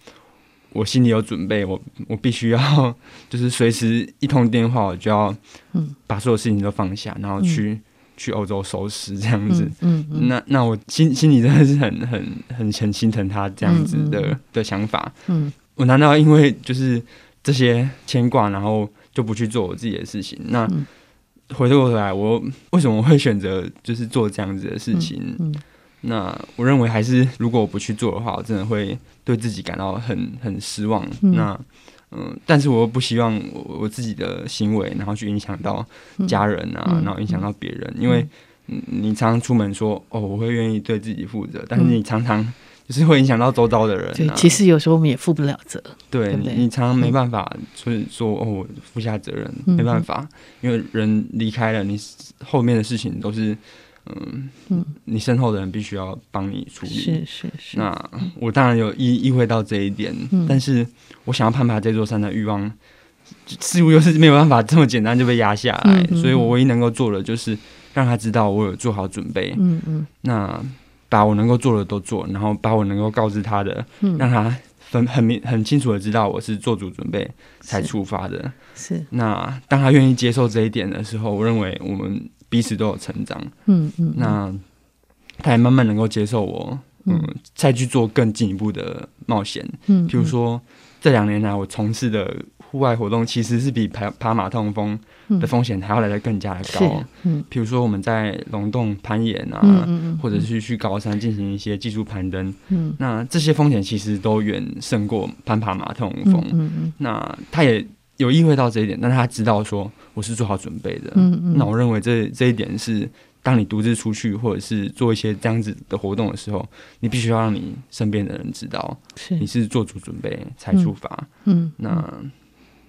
我心里有准备，我 我必须要，就是随时一通电话，我就要，把所有事情都放下，然后去、嗯、去欧洲收尸这样子。嗯，嗯，嗯那那我心心里真的是很很很很心疼他这样子的、的想法。嗯，我难道因为就是这些牵挂，然后就不去做我自己的事情？那回过头来，我为什么会选择就是做这样子的事情？那我认为还是，如果我不去做的话，我真的会对自己感到很很失望。嗯那嗯，但是我又不希望我我自己的行为，然后去影响到家人啊，嗯、然后影响到别人。嗯、因为你常常出门说哦，我会愿意对自己负责，但是你常常 就是会影响到周遭的人、啊。对，其实有时候我们也负不了责。对，对对你常常没办法，所以说哦，我负下责任，嗯、没办法，因为人离开了，你后面的事情都是。嗯嗯，你身后的人必须要帮你处理。是是是。那我当然有意意会到这一点，嗯、但是我想要攀爬这座山的欲望，似乎又是没有办法这么简单就被压下来。嗯嗯、所以我唯一能够做的就是让他知道我有做好准备。嗯嗯。那把我能够做的都做，然后把我能够告知他的，嗯、让他很很明很清楚的知道我是做足准备才出发的。是。是那当他愿意接受这一点的时候，我认为我们。彼此都有成长，嗯嗯，嗯。那他也慢慢能够接受我，嗯，嗯再去做更进一步的冒险，嗯，比如说这两年来我从事的户外活动，其实是比爬爬马特洪峰的风险还要来的更加的高，嗯，比如说我们在龙洞攀岩啊，嗯嗯嗯、或者是去高山进行一些技术攀登，嗯，那这些风险其实都远胜过攀爬马特洪峰，嗯嗯，嗯。那他也。有意会到这一点，但他知道说我是做好准备的。嗯嗯。那我认为这这一点是，当你独自出去或者是做一些这样子的活动的时候，你必须要让你身边的人知道，是你是做足准备才出发。嗯。那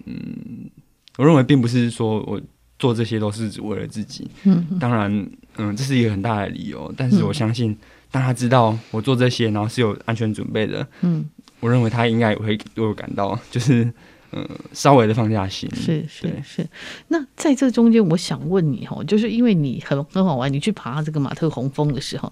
嗯，我认为并不是说我做这些都是只为了自己。嗯。当然，嗯，这是一个很大的理由，但是我相信，当他知道我做这些，然后是有安全准备的，嗯，我认为他应该也会对我感到就是。嗯，稍微的放下心，是是是。那在这中间，我想问你哦，就是因为你很很好玩，你去爬这个马特洪峰的时候，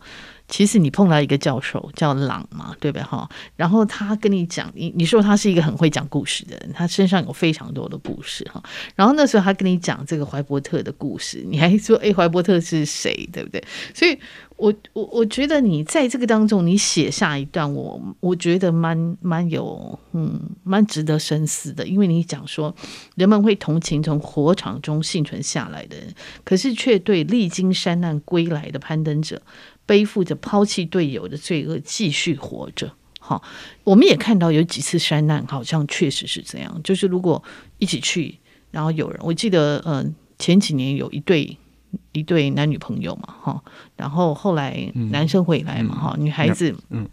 其实你碰到一个教授叫朗嘛，对不对哈？然后他跟你讲，你你说他是一个很会讲故事的人，他身上有非常多的故事哈。然后那时候他跟你讲这个怀伯特的故事，你还说哎，怀伯特是谁，对不对？所以。我我我觉得你在这个当中，你写下一段，我我觉得蛮蛮有嗯蛮值得深思的，因为你讲说人们会同情从火场中幸存下来的人，可是却对历经山难归来的攀登者背负着抛弃队友的罪恶继续活着。哈，我们也看到有几次山难，好像确实是这样，就是如果一起去，然后有人，我记得嗯、呃、前几年有一对。一对男女朋友嘛，哈，然后后来男生回来嘛，哈、嗯，女孩子嗯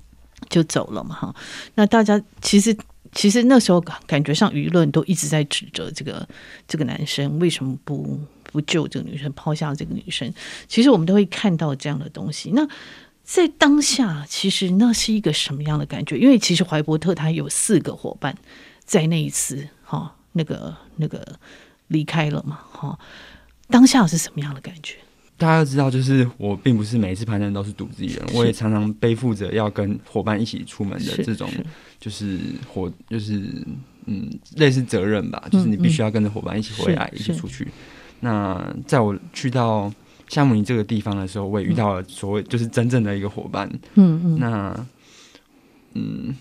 就走了嘛，哈、嗯。那大家其实其实那时候感觉上舆论都一直在指责这个这个男生为什么不不救这个女生，抛下这个女生。其实我们都会看到这样的东西。那在当下，其实那是一个什么样的感觉？因为其实怀伯特他有四个伙伴在那一次哈那个那个离开了嘛，哈。当下是什么样的感觉？大家要知道，就是我并不是每一次攀登都是独自一人，我也常常背负着要跟伙伴一起出门的这种，就是伙，就是嗯，类似责任吧。就是你必须要跟着伙伴一起回来，一起出去。那在我去到夏慕尼这个地方的时候，我也遇到了所谓就是真正的一个伙伴。嗯嗯。那嗯，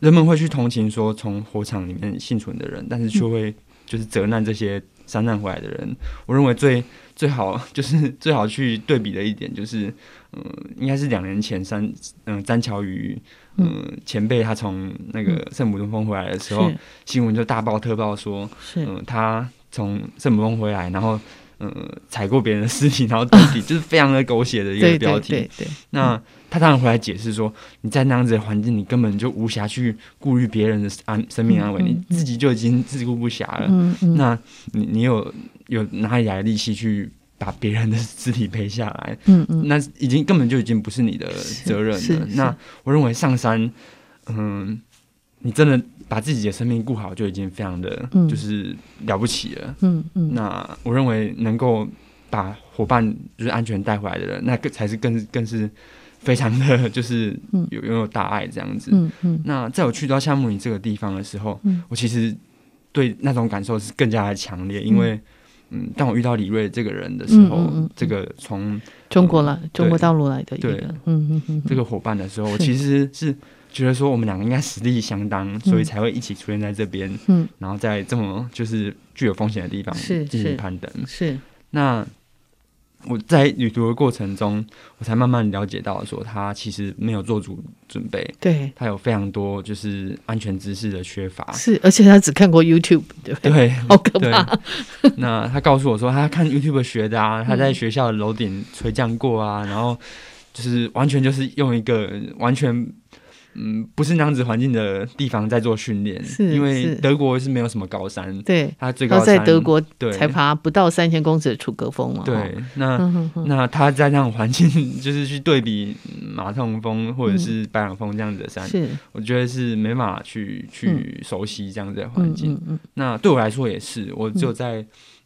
人们会去同情说从火场里面幸存的人，但是却会就是责难这些。山难回来的人，我认为最最好就是 最好去对比的一点就是，嗯、呃，应该是两年前三，嗯、呃，詹桥宇，嗯、呃，前辈他从那个圣母峰回来的时候，新闻就大爆特爆说，嗯、呃，他从圣母峰回来，然后。嗯，踩过别人的尸体，然后到底 就是非常的狗血的一个标题。对对。那他当然回来解释说，你在那样子的环境，你根本就无暇去顾虑别人的安生命安危，你自己就已经自顾不暇了。嗯嗯。那你你有有哪里来的力气去把别人的尸体背下来？嗯嗯。那已经根本就已经不是你的责任了。那我认为上山，嗯，你真的把自己的生命顾好，就已经非常的，就是了不起了。嗯嗯。那我认为能够把伙伴就是安全带回来的人，那个才是更更是非常的 就是有拥有大爱这样子。嗯嗯。那在我去到夏慕尼这个地方的时候，我其实对那种感受是更加的强烈，因为。嗯，当我遇到李瑞这个人的时候，嗯嗯嗯、这个从中国来、嗯、中国大陆来的一个，对，嗯嗯嗯，这个伙伴的时候，我其实是觉得说我们两个应该实力相当，所以才会一起出现在这边，嗯，然后在这么就是具有风险的地方进行攀登，是，是那。我在旅途的过程中，我才慢慢了解到，说他其实没有做足准备，对，他有非常多就是安全知识的缺乏，是，而且他只看过 YouTube，对不对？对，好可怕。那他告诉我说，他看 YouTube 学的啊，他在学校的楼顶垂降过啊，嗯、然后就是完全就是用一个完全。嗯，不是那样子环境的地方在做训练，是因为德国是没有什么高山，对，它最高山在德国对才爬不到三千公尺的楚格峰嘛。对，那那他在那种环境，就是去对比马特洪峰或者是白朗峰这样子的山，是我觉得是没办法去去熟悉这样子的环境。那对我来说也是，我只有在。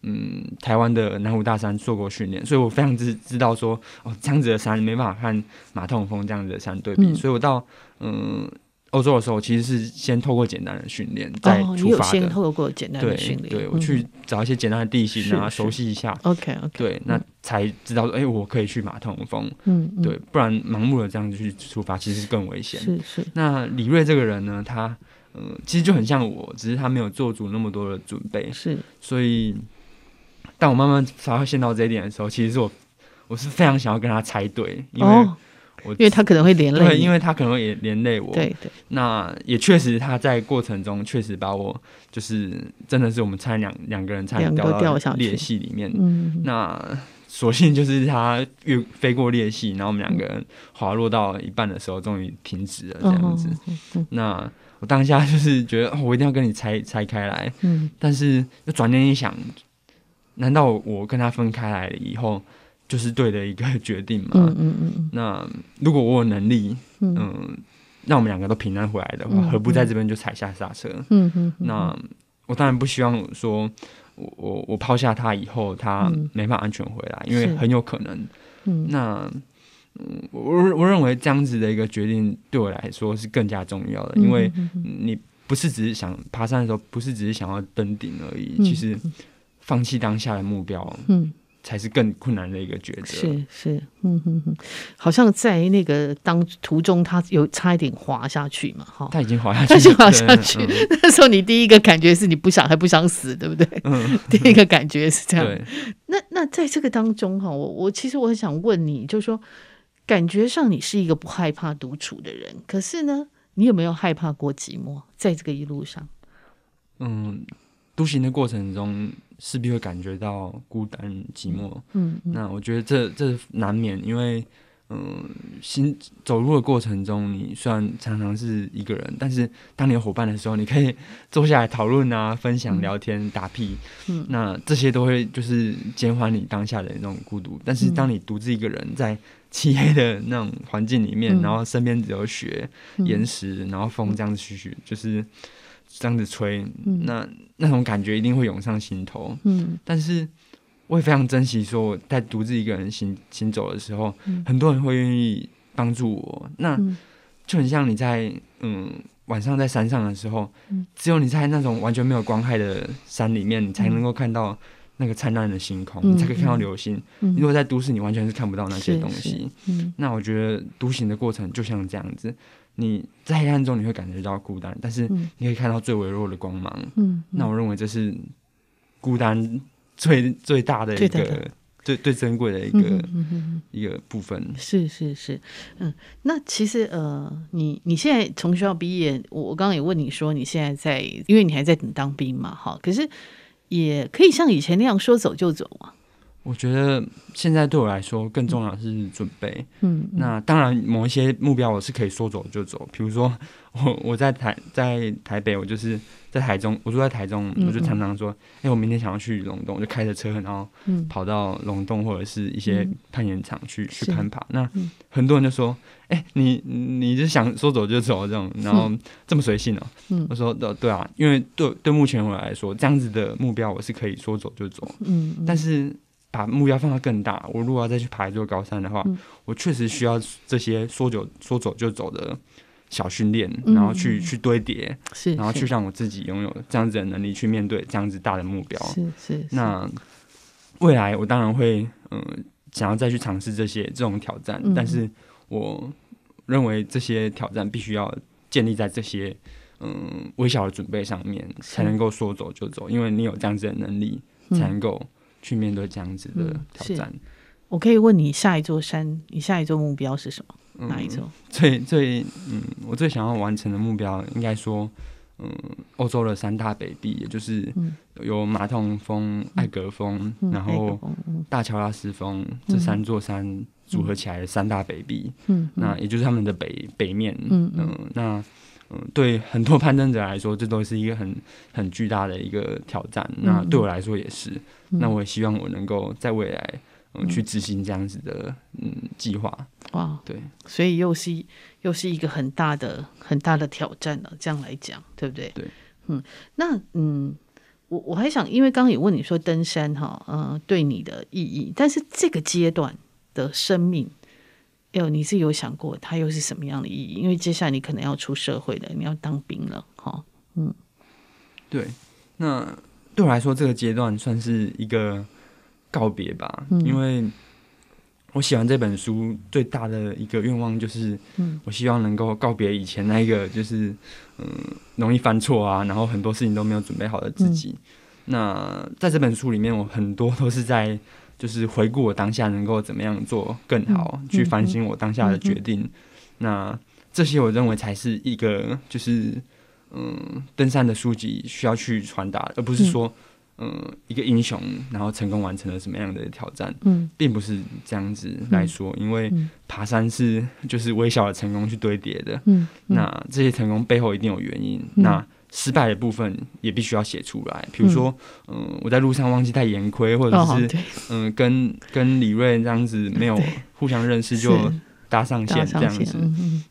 嗯，台湾的南湖大山做过训练，所以我非常知知道说，哦，这样子的山没办法和马特洪峰这样子的山对比，嗯、所以我到嗯欧洲的时候，其实是先透过简单的训练再出发的。哦，你有先透过简单的训练，对，我去找一些简单的地形，然后熟悉一下。OK OK，对，那才知道说，哎、欸，我可以去马特洪峰。嗯，对，不然盲目的这样子去出发，其实是更危险。是是。那李瑞这个人呢，他嗯，其实就很像我，只是他没有做足那么多的准备。是，所以。当我慢慢发现到这一点的时候，其实是我我是非常想要跟他猜对，因为我、哦、因为他可能会连累，对，因为他可能会也连累我。对对。那也确实他在过程中确实把我就是真的是我们差两两个人差点掉到裂隙里面。嗯。那所幸就是他越飞过裂隙，然后我们两个人滑落到一半的时候，终于停止了这样子。嗯、那我当下就是觉得，哦，我一定要跟你拆拆开来。嗯。但是又转念一想。难道我跟他分开来了以后就是对的一个决定嘛？嗯嗯嗯。那如果我有能力，嗯，让我们两个都平安回来的话，何不在这边就踩下刹车？嗯嗯。那我当然不希望说我我我抛下他以后，他没法安全回来，因为很有可能。嗯。那我我认为这样子的一个决定对我来说是更加重要的，因为你不是只是想爬山的时候，不是只是想要登顶而已，其实。放弃当下的目标，嗯，才是更困难的一个抉择。是是，嗯哼哼，好像在那个当途中，他有差一点滑下去嘛，哈，他已经滑下去，他已经滑下去。嗯、那时候你第一个感觉是你不想还不想死，对不对？嗯，第一个感觉是这样。那那在这个当中哈，我我其实我很想问你，就是说，感觉上你是一个不害怕独处的人，可是呢，你有没有害怕过寂寞？在这个一路上，嗯。独行的过程中，势必会感觉到孤单寂寞。嗯，嗯，那我觉得这这难免，因为嗯，行走路的过程中，你虽然常常是一个人，但是当你有伙伴的时候，你可以坐下来讨论啊，分享、聊天、嗯、打屁。嗯，那这些都会就是减缓你当下的那种孤独。但是当你独自一个人在漆黑的那种环境里面，嗯、然后身边只有雪、岩石，然后风这样子徐徐，就是。这样子吹，嗯、那那种感觉一定会涌上心头。嗯，但是我也非常珍惜，说我在独自一个人行行走的时候，嗯、很多人会愿意帮助我。那就很像你在嗯晚上在山上的时候，嗯、只有你在那种完全没有光害的山里面，你才能够看到那个灿烂的星空，嗯、你才可以看到流星。嗯、如果在都市，你完全是看不到那些东西。嗯、那我觉得独行的过程就像这样子。你在黑暗中你会感觉到孤单，但是你可以看到最微弱的光芒。嗯，嗯，那我认为这是孤单最最大的一个最最珍贵的一个一个部分。是是是，嗯，那其实呃，你你现在从学校毕业，我我刚刚也问你说你现在在，因为你还在等当兵嘛，哈，可是也可以像以前那样说走就走嘛。我觉得现在对我来说更重要的是准备。嗯，嗯那当然某一些目标我是可以说走就走，比如说我我在台在台北，我就是在台中，我住在台中，我就常常说，哎、我明天想要去龙洞，我就开着车，然后跑到龙洞或者是一些攀岩场去、嗯、去攀爬。那很多人就说，哎、欸，你你就想说走就走这种，然后这么随性哦、喔。嗯，我说对对啊，因为对对目前我来说，这样子的目标我是可以说走就走。嗯，嗯但是。把目标放得更大。我如果要再去爬一座高山的话，嗯、我确实需要这些说走说走就走的小训练，嗯、然后去去堆叠，是然后去让我自己拥有这样子的能力去面对这样子大的目标。是是，是。那未来我当然会嗯、呃、想要再去尝试这些这种挑战，嗯、但是我认为这些挑战必须要建立在这些嗯、呃、微小的准备上面，才能够说走就走。因为你有这样子的能力，才能够。去面对这样子的挑战，嗯，我可以问你下一座山，你下一座目标是什么？嗯、哪一座？最最嗯，我最想要完成的目标，应该说，嗯，欧洲的三大北壁，也就是有马特洪峰、艾格峰，嗯、然后大乔拉斯峰、嗯、这三座山组合起来的三大北壁。嗯，那也就是他们的北北面。嗯嗯，嗯，那。嗯，对很多攀登者来说，这都是一个很很巨大的一个挑战。嗯、那对我来说也是。嗯、那我也希望我能够在未来，嗯，嗯去执行这样子的嗯计划。哇，对，所以又是又是一个很大的很大的挑战了。这样来讲，对不对？对，嗯，那嗯，我我还想，因为刚刚也问你说登山哈，嗯，对你的意义，但是这个阶段的生命。有，你是有想过它又是什么样的意义？因为接下来你可能要出社会了，你要当兵了，哈，嗯，对，那对我来说，这个阶段算是一个告别吧，嗯、因为我写完这本书最大的一个愿望就是，嗯，我希望能够告别以前那一个就是，嗯，容易犯错啊，然后很多事情都没有准备好的自己。嗯、那在这本书里面，我很多都是在。就是回顾我当下能够怎么样做更好，嗯、去反省我当下的决定。那这些我认为才是一个就是嗯登山的书籍需要去传达，而不是说嗯、呃、一个英雄然后成功完成了什么样的挑战。嗯，并不是这样子来说，嗯、因为爬山是就是微小的成功去堆叠的。嗯，嗯那这些成功背后一定有原因。嗯、那失败的部分也必须要写出来，比如说，嗯、呃，我在路上忘记带盐盔，或者是，嗯、呃，跟跟李瑞这样子没有互相认识就搭上线这样子，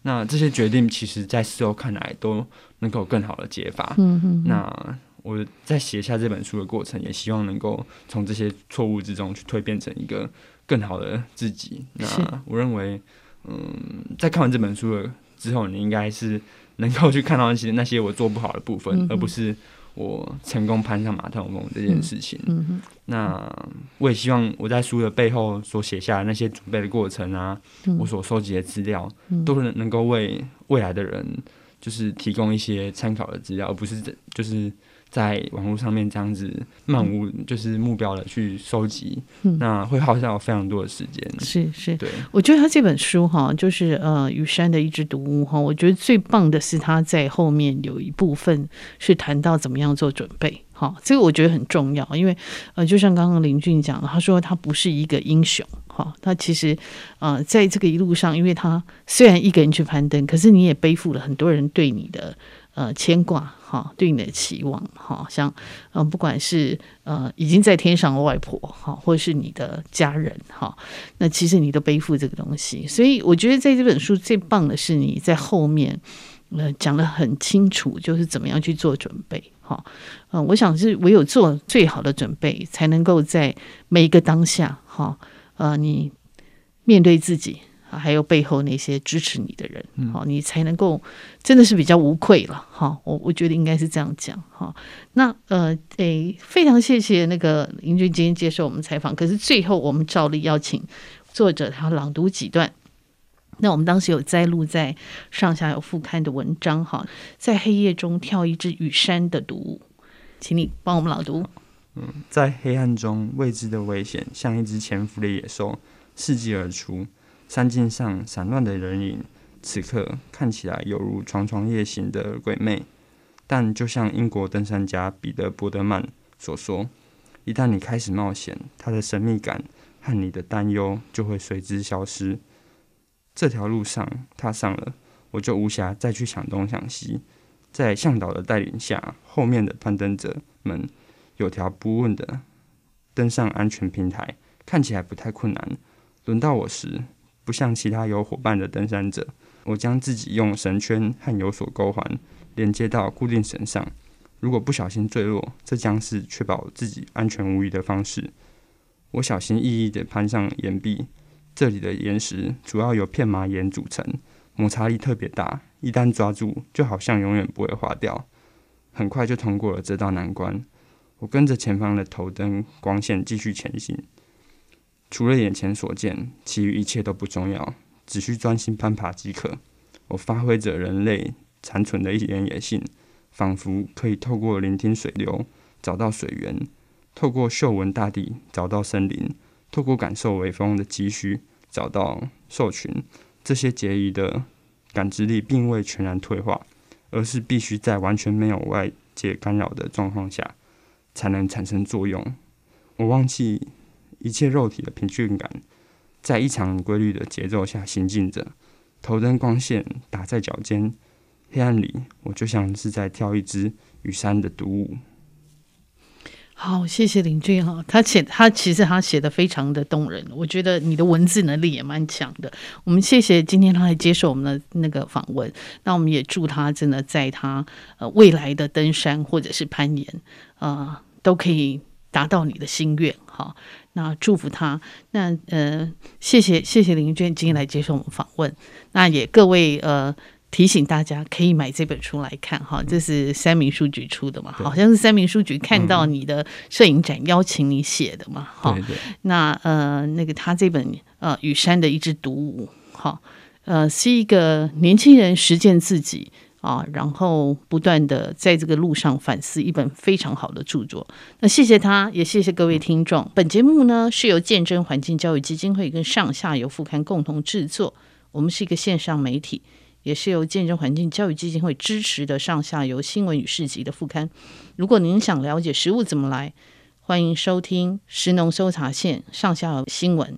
那这些决定其实在事后看来都能够有更好的解法。那我在写下这本书的过程，也希望能够从这些错误之中去蜕变成一个更好的自己。那我认为，嗯、呃，在看完这本书的之后，你应该是。能够去看到那些那些我做不好的部分，嗯、而不是我成功攀上马特洪峰这件事情。嗯嗯、那我也希望我在书的背后所写下的那些准备的过程啊，嗯、我所收集的资料，嗯、都能能够为未来的人就是提供一些参考的资料，而不是就是。在网络上面这样子漫无就是目标的去收集，嗯、那会耗掉非常多的时间。是是，对，我觉得他这本书哈，就是呃雨山的一只独屋哈，我觉得最棒的是他在后面有一部分是谈到怎么样做准备。好，这个我觉得很重要，因为呃，就像刚刚林俊讲的，他说他不是一个英雄，哈，他其实呃，在这个一路上，因为他虽然一个人去攀登，可是你也背负了很多人对你的。呃，牵挂哈，对你的期望哈，像呃，不管是呃已经在天上的外婆哈，或者是你的家人哈，那其实你都背负这个东西。所以我觉得在这本书最棒的是你在后面呃讲得很清楚，就是怎么样去做准备哈。嗯、我想是唯有做最好的准备，才能够在每一个当下哈，呃，你面对自己。还有背后那些支持你的人，好、嗯，你才能够真的是比较无愧了，哈。我我觉得应该是这样讲，哈。那呃，诶，非常谢谢那个林俊今天接受我们采访。可是最后我们照例邀请作者他朗读几段。那我们当时有摘录在上下有副刊的文章，哈，在黑夜中跳一支雨山的独舞，请你帮我们朗读。嗯，在黑暗中未知的危险，像一只潜伏的野兽，伺机而出。山径上散乱的人影，此刻看起来犹如幢幢夜行的鬼魅。但就像英国登山家彼得·伯德曼所说：“一旦你开始冒险，它的神秘感和你的担忧就会随之消失。这条路上踏上了，我就无暇再去想东想西。在向导的带领下，后面的攀登者们有条不紊的登上安全平台，看起来不太困难。轮到我时，不像其他有伙伴的登山者，我将自己用绳圈和有锁钩环连接到固定绳上。如果不小心坠落，这将是确保自己安全无虞的方式。我小心翼翼地攀上岩壁，这里的岩石主要由片麻岩组成，摩擦力特别大，一旦抓住，就好像永远不会滑掉。很快就通过了这道难关。我跟着前方的头灯光线继续前行。除了眼前所见，其余一切都不重要，只需专心攀爬即可。我发挥着人类残存的一点野性，仿佛可以透过聆听水流找到水源，透过嗅闻大地找到森林，透过感受微风的急需找到兽群。这些结余的感知力并未全然退化，而是必须在完全没有外界干扰的状况下才能产生作用。我忘记。一切肉体的平均感，在异常规律的节奏下行进着。头灯光线打在脚尖，黑暗里，我就像是在跳一支雨山的独舞。好，谢谢林俊哈，他写他其实他写的非常的动人，我觉得你的文字能力也蛮强的。我们谢谢今天他来接受我们的那个访问，那我们也祝他真的在他呃未来的登山或者是攀岩啊、都可以达到你的心愿哈。那祝福他。那呃，谢谢谢谢林娟今天来接受我们访问。那也各位呃提醒大家可以买这本书来看哈，这是三明书局出的嘛，好像是三明书局看到你的摄影展邀请你写的嘛，哈。那呃那个他这本呃雨山的一支独舞，哈，呃是一个年轻人实践自己。啊，然后不断的在这个路上反思，一本非常好的著作。那谢谢他，也谢谢各位听众。本节目呢是由见证环境教育基金会跟上下游副刊共同制作。我们是一个线上媒体，也是由见证环境教育基金会支持的上下游新闻与市集的副刊。如果您想了解食物怎么来，欢迎收听食农搜查线上下游新闻。